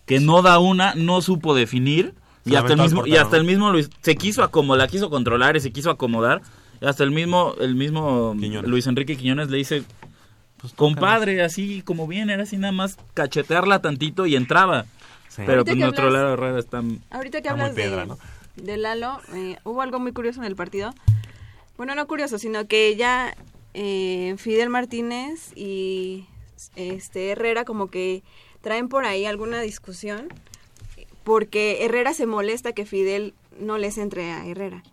que no da una, no supo definir. Y hasta, el mismo, y hasta el mismo Luis, se quiso acomodar, la quiso controlar y se quiso acomodar. Y hasta el mismo, el mismo Luis Enrique Quiñones le dice, pues compadre, así como viene, era así nada más cachetearla tantito y entraba. Pero pues nuestro hablas- Lalo Herrera está... Ahorita que está muy hablas piedra, de, ¿no? de Lalo, eh, hubo algo muy curioso en el partido. Bueno, no curioso, sino que ya eh, Fidel Martínez y este Herrera como que traen por ahí alguna discusión porque Herrera se molesta que Fidel no les entre a Herrera.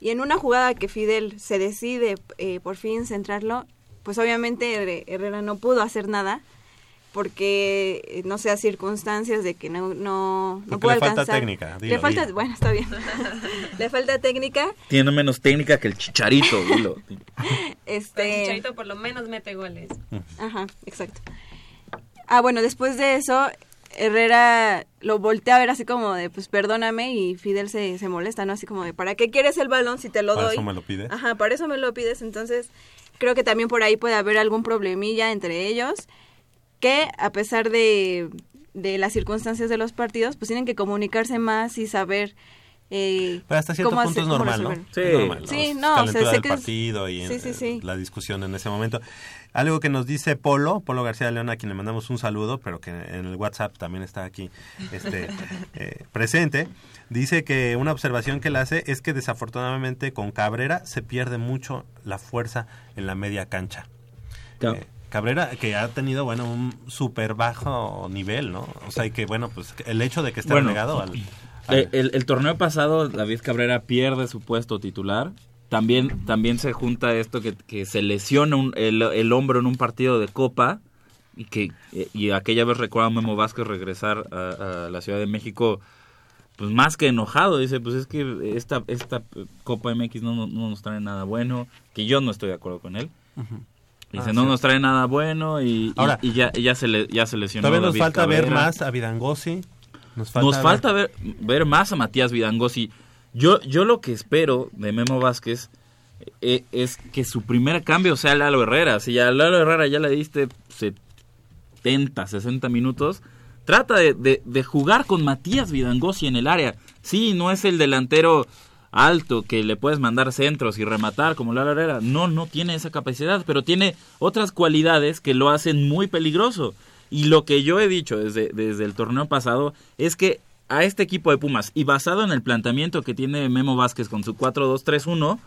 Y en una jugada que Fidel se decide eh, por fin centrarlo, pues obviamente Herre- Herrera no pudo hacer nada porque eh, no sé, circunstancias de que no no, no pudo le falta alcanzar. técnica, dilo, le falta, dilo. bueno, está bien. le falta técnica. Tiene menos técnica que el chicharito, dilo. Este el Chicharito por lo menos mete goles. Ajá, exacto. Ah, bueno, después de eso, Herrera lo voltea a ver así como de, pues perdóname, y Fidel se, se molesta, ¿no? Así como de, ¿para qué quieres el balón si te lo Para doy? eso me lo pides. Ajá, para eso me lo pides. Entonces, creo que también por ahí puede haber algún problemilla entre ellos, que a pesar de, de las circunstancias de los partidos, pues tienen que comunicarse más y saber... Eh, Pero hasta cierto punto es normal, Sí, Es no, o sea, calentura sé del que es- partido y sí, sí, sí. la discusión en ese momento. Algo que nos dice Polo, Polo García León, a quien le mandamos un saludo, pero que en el WhatsApp también está aquí este, eh, presente, dice que una observación que él hace es que desafortunadamente con Cabrera se pierde mucho la fuerza en la media cancha. Eh, Cabrera que ha tenido, bueno, un súper bajo nivel, ¿no? O sea, y que, bueno, pues el hecho de que esté Bueno, relegado al... Eh, el, el torneo pasado, David Cabrera pierde su puesto titular. También, también se junta esto que, que se lesiona un- el, el hombro en un partido de Copa y que y aquella vez recuerda a Memo Vázquez regresar a, a la Ciudad de México pues más que enojado dice pues es que esta esta Copa MX no, no, no nos trae nada bueno que yo no estoy de acuerdo con él dice Ah, no sí. nos trae nada bueno y, Ahora, y ya, y ya se le, ya se lesionó Todavía nos David falta ver más a Vidangosi. Nos falta, Nos ver- falta ver, ver más a Matías Vidangosi. Yo, yo lo que espero de Memo Vázquez eh, es que su primer cambio sea Lalo Herrera. Si a Lalo Herrera ya le diste 70, 60 minutos, trata de, de- jugar con Matías Vidangosi en el área. Sí, no es el delantero alto que le puedes mandar centros y rematar como Lalo Herrera. No, no tiene esa capacidad, pero tiene otras cualidades que lo hacen muy peligroso. Y lo que yo he dicho desde, desde el torneo pasado es que a este equipo de Pumas, y basado en el planteamiento que tiene Memo Vázquez con su 4-2-3-1,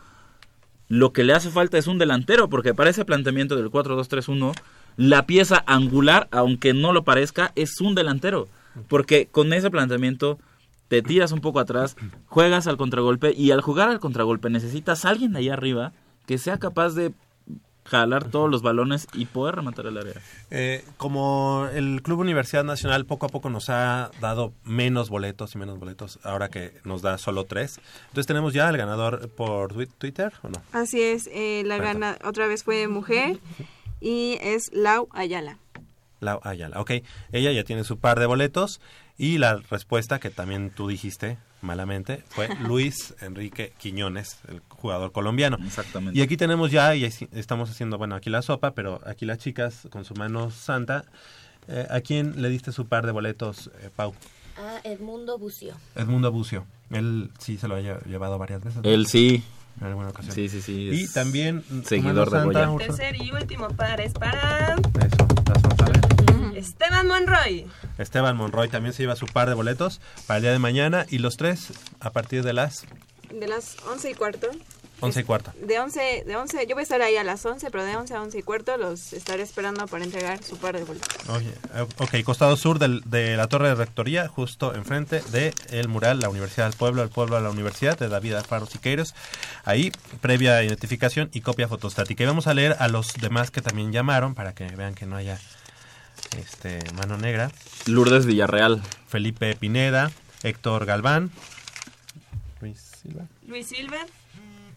lo que le hace falta es un delantero, porque para ese planteamiento del 4-2-3-1, la pieza angular, aunque no lo parezca, es un delantero. Porque con ese planteamiento te tiras un poco atrás, juegas al contragolpe, y al jugar al contragolpe necesitas a alguien ahí arriba que sea capaz de jalar todos los balones y poder rematar el área. Eh, como el Club Universidad Nacional poco a poco nos ha dado menos boletos y menos boletos, ahora que nos da solo tres. Entonces tenemos ya el ganador por twi- Twitter, ¿o no? Así es, eh, la gana otra vez fue mujer y es Lau Ayala. La Ayala, ok. Ella ya tiene su par de boletos y la respuesta que también tú dijiste malamente fue Luis Enrique Quiñones, el jugador colombiano. Exactamente. Y aquí tenemos ya, y estamos haciendo, bueno, aquí la sopa, pero aquí las chicas con su mano santa. Eh, ¿A quién le diste su par de boletos, eh, Pau? A Edmundo Bucio. Edmundo Bucio. Él sí se lo ha lle- llevado varias veces. Él sí. En alguna ocasión. Sí, sí, sí. Y también, Seguidor de santa, Goya. Tercer y último par es para Mm. Esteban Monroy. Esteban Monroy también se lleva su par de boletos para el día de mañana y los tres a partir de las De las 11 y cuarto. once y cuarta. De 11, de 11, yo voy a estar ahí a las 11, pero de 11 a 11 y cuarto los estaré esperando para entregar su par de boletos. Oye, eh, ok, costado sur del- de la Torre de Rectoría, justo enfrente de el mural La Universidad del Pueblo, el Pueblo a la Universidad, de David Alfaro Siqueiros. Ahí, previa identificación y copia fotostática. Y vamos a leer a los demás que también llamaron para que vean que no haya este mano negra. Lourdes Villarreal. Felipe Pineda, Héctor Galván, Silva, Luis Silver.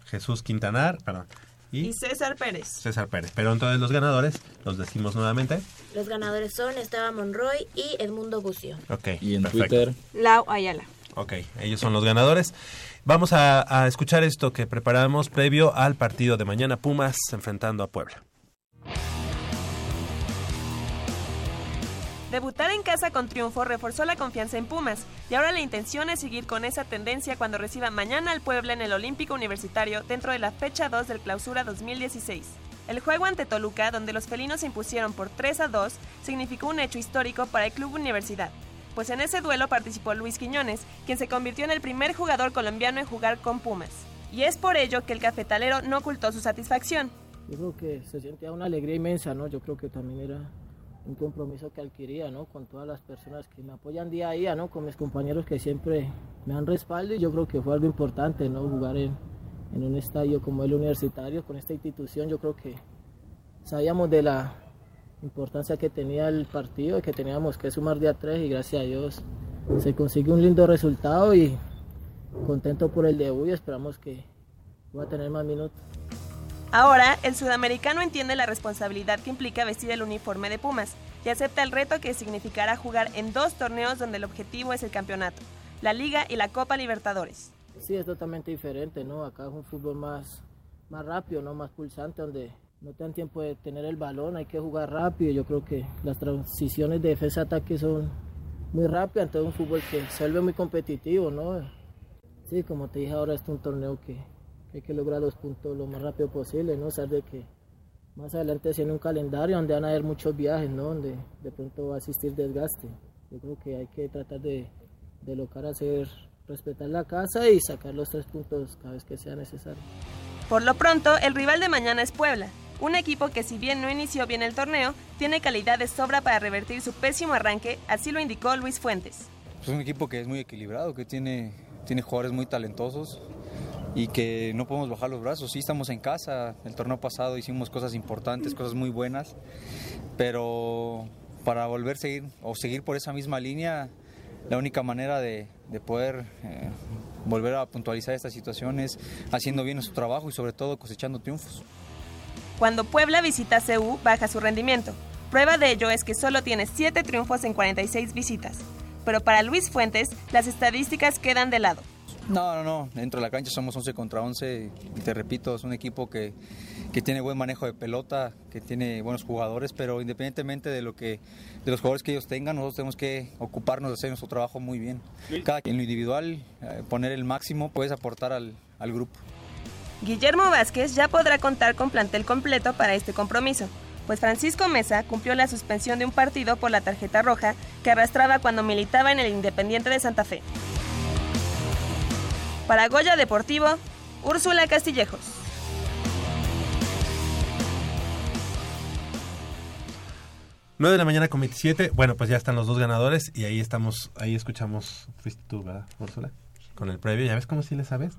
Jesús Quintanar, perdón, y César Pérez. César Pérez. Pero entonces los ganadores, los decimos nuevamente. Los ganadores son Esteban Monroy y Edmundo Bucio. Ok. Y en perfecto. Twitter. Lau Ayala. Ok, ellos son los ganadores. Vamos a, a escuchar esto que preparamos previo al partido de mañana Pumas enfrentando a Puebla. Debutar en casa con triunfo reforzó la confianza en Pumas y ahora la intención es seguir con esa tendencia cuando reciba mañana al Puebla en el Olímpico Universitario dentro de la fecha 2 del Clausura 2016. El juego ante Toluca, donde los felinos se impusieron por 3 a 2, significó un hecho histórico para el Club Universidad, pues en ese duelo participó Luis Quiñones, quien se convirtió en el primer jugador colombiano en jugar con Pumas. Y es por ello que el cafetalero no ocultó su satisfacción. Yo creo que se sentía una alegría inmensa, ¿no? Yo creo que también era un compromiso que adquiría, ¿no? Con todas las personas que me apoyan día a día, ¿no? Con mis compañeros que siempre me han respaldo y yo creo que fue algo importante, ¿no? Jugar en, en un estadio como el universitario, con esta institución, yo creo que sabíamos de la importancia que tenía el partido y que teníamos que sumar día 3 y gracias a Dios se consiguió un lindo resultado y contento por el debut y esperamos que voy a tener más minutos. Ahora, el sudamericano entiende la responsabilidad que implica vestir el uniforme de Pumas y acepta el reto que significará jugar en dos torneos donde el objetivo es el campeonato, la Liga y la Copa Libertadores. Sí, es totalmente diferente, ¿no? Acá es un fútbol más, más rápido, ¿no? Más pulsante, donde no te dan tiempo de tener el balón, hay que jugar rápido. Yo creo que las transiciones de defensa-ataque son muy rápidas, entonces es un fútbol que se vuelve muy competitivo, ¿no? Sí, como te dije ahora, es un torneo que hay que lograr los puntos lo más rápido posible, ¿no? Saber de que más adelante se viene un calendario donde van a haber muchos viajes, ¿no? Donde de pronto va a existir desgaste. Yo creo que hay que tratar de, de lograr hacer, respetar la casa y sacar los tres puntos cada vez que sea necesario. Por lo pronto, el rival de mañana es Puebla, un equipo que si bien no inició bien el torneo, tiene calidad de sobra para revertir su pésimo arranque, así lo indicó Luis Fuentes. Es un equipo que es muy equilibrado, que tiene, tiene jugadores muy talentosos y que no podemos bajar los brazos. Sí estamos en casa, el torneo pasado hicimos cosas importantes, cosas muy buenas, pero para volver a seguir o seguir por esa misma línea, la única manera de, de poder eh, volver a puntualizar esta situación es haciendo bien nuestro trabajo y sobre todo cosechando triunfos. Cuando Puebla visita CU, baja su rendimiento. Prueba de ello es que solo tiene 7 triunfos en 46 visitas. Pero para Luis Fuentes, las estadísticas quedan de lado. No, no, no. Dentro de la cancha somos 11 contra 11. Y te repito, es un equipo que, que tiene buen manejo de pelota, que tiene buenos jugadores, pero independientemente de lo que de los jugadores que ellos tengan, nosotros tenemos que ocuparnos de hacer nuestro trabajo muy bien. Cada en lo individual, eh, poner el máximo, puedes aportar al, al grupo. Guillermo Vázquez ya podrá contar con plantel completo para este compromiso, pues Francisco Mesa cumplió la suspensión de un partido por la tarjeta roja que arrastraba cuando militaba en el Independiente de Santa Fe. Para Goya Deportivo, Úrsula Castillejos. Nueve de la mañana con 27. Bueno, pues ya están los dos ganadores y ahí estamos, ahí escuchamos. Fuiste tú, ¿verdad, Úrsula? Con el previo, ¿ya ves cómo sí le sabes?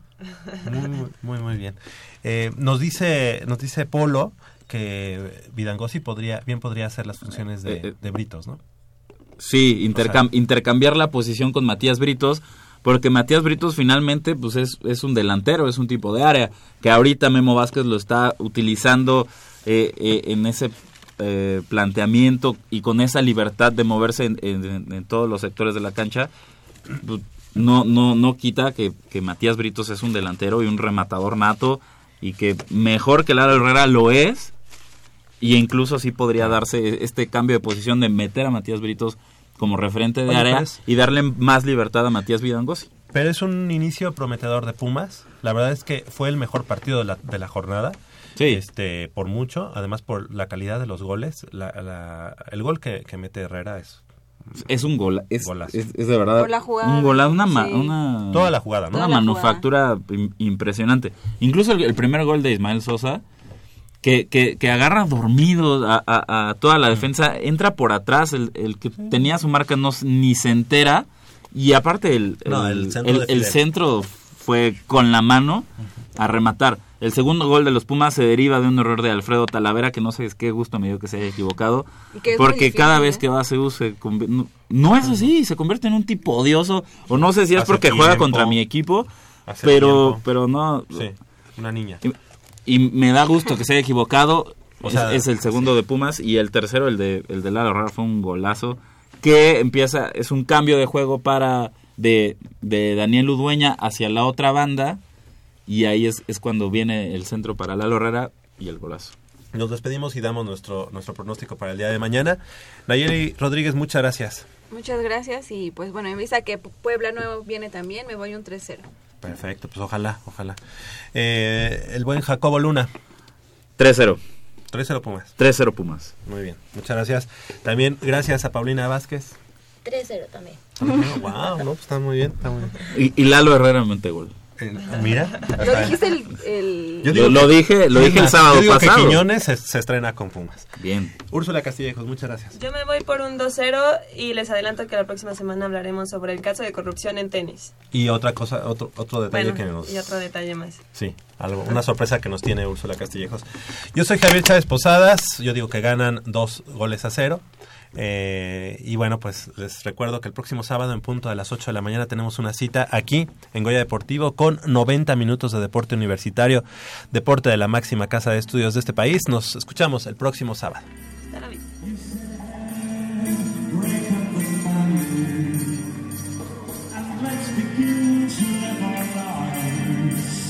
Muy, muy, muy, muy bien. Eh, nos dice, nos dice Polo que Vidangosi podría, bien podría hacer las funciones de, Eh, eh. de Britos, ¿no? Sí, intercam- intercambiar la posición con Matías Britos, porque Matías Britos finalmente pues es, es un delantero, es un tipo de área, que ahorita Memo Vázquez lo está utilizando eh, eh, en ese eh, planteamiento y con esa libertad de moverse en, en- en todos los sectores de la cancha, pues, no, no, no quita que, que Matías Britos es un delantero y un rematador nato y que mejor que Lara Herrera lo es y incluso sí podría darse este cambio de posición de meter a Matías Britos como referente de Oye, área pero es- y darle más libertad a Matías Vidangosi. Pero es un inicio prometedor de Pumas. La verdad es que fue el mejor partido de la, de la jornada. Sí. Este, por mucho, además por la calidad de los goles. La, la- el gol que, que mete Herrera es... Es un gol, es, Golazo. es, es de verdad la jugada, un gol, una, ma- sí. una Toda la jugada, ¿no? Una Toda manufactura im- impresionante. Incluso el, el primer gol de Ismael Sosa que, que, que agarra dormido a, a- a toda la defensa, entra por atrás, el, el que tenía su marca no ni se entera y aparte el, No, el, el centro el- fue con la mano a rematar. El segundo gol de los Pumas se deriva de un error de Alfredo Talavera, que no sé qué gusto me dio que se haya equivocado, porque difícil, cada ¿eh? vez que va a CEU se no, no es así, se convierte en un tipo odioso, o no sé si es Hace porque juega contra mi equipo, pero, tiempo. pero no... Sí, una niña. Y me da gusto que se haya equivocado. O es, sea, es el segundo de Pumas y el tercero, el de, el de Lalo Herrera, fue un golazo que empieza, es un cambio de juego para de, de Daniel Udueña hacia la otra banda y ahí es, es cuando viene el centro para Lalo Herrera y el golazo. Nos despedimos y damos nuestro, nuestro pronóstico para el día de mañana. Nayeli Rodríguez, muchas gracias. Muchas gracias y pues bueno, en vista que Puebla Nuevo viene también, me voy un 3-0. Perfecto, pues ojalá, ojalá. Eh, el buen Jacobo Luna. 3-0. 3-0 Pumas. 3-0 Pumas. Muy bien, muchas gracias. También gracias a Paulina Vázquez. 3-0 también. wow, no, pues está muy bien, está muy bien. Y, y Lalo Herrera mete gol. Mira. Lo dijiste el... el- Yo Lo- lo dije- lo dije el sábado yo digo pasado. que Quiñones se, se estrena con Pumas. Bien. Úrsula Castillejos, muchas gracias. Yo me voy por un 2-0 y les adelanto que la próxima semana hablaremos sobre el caso de corrupción en tenis. Y otra cosa, otro, otro detalle Bueno, que nos... y otro detalle más. Sí, algo, una sorpresa que nos tiene Úrsula Castillejos. Yo soy Javier Chávez Posadas, yo digo que ganan dos goles a cero. Eh, y bueno, pues les recuerdo que el próximo sábado en punto a las 8 de la mañana tenemos una cita aquí en Goya Deportivo con 90 minutos de deporte universitario, deporte de la máxima casa de estudios de este país. Nos escuchamos el próximo sábado.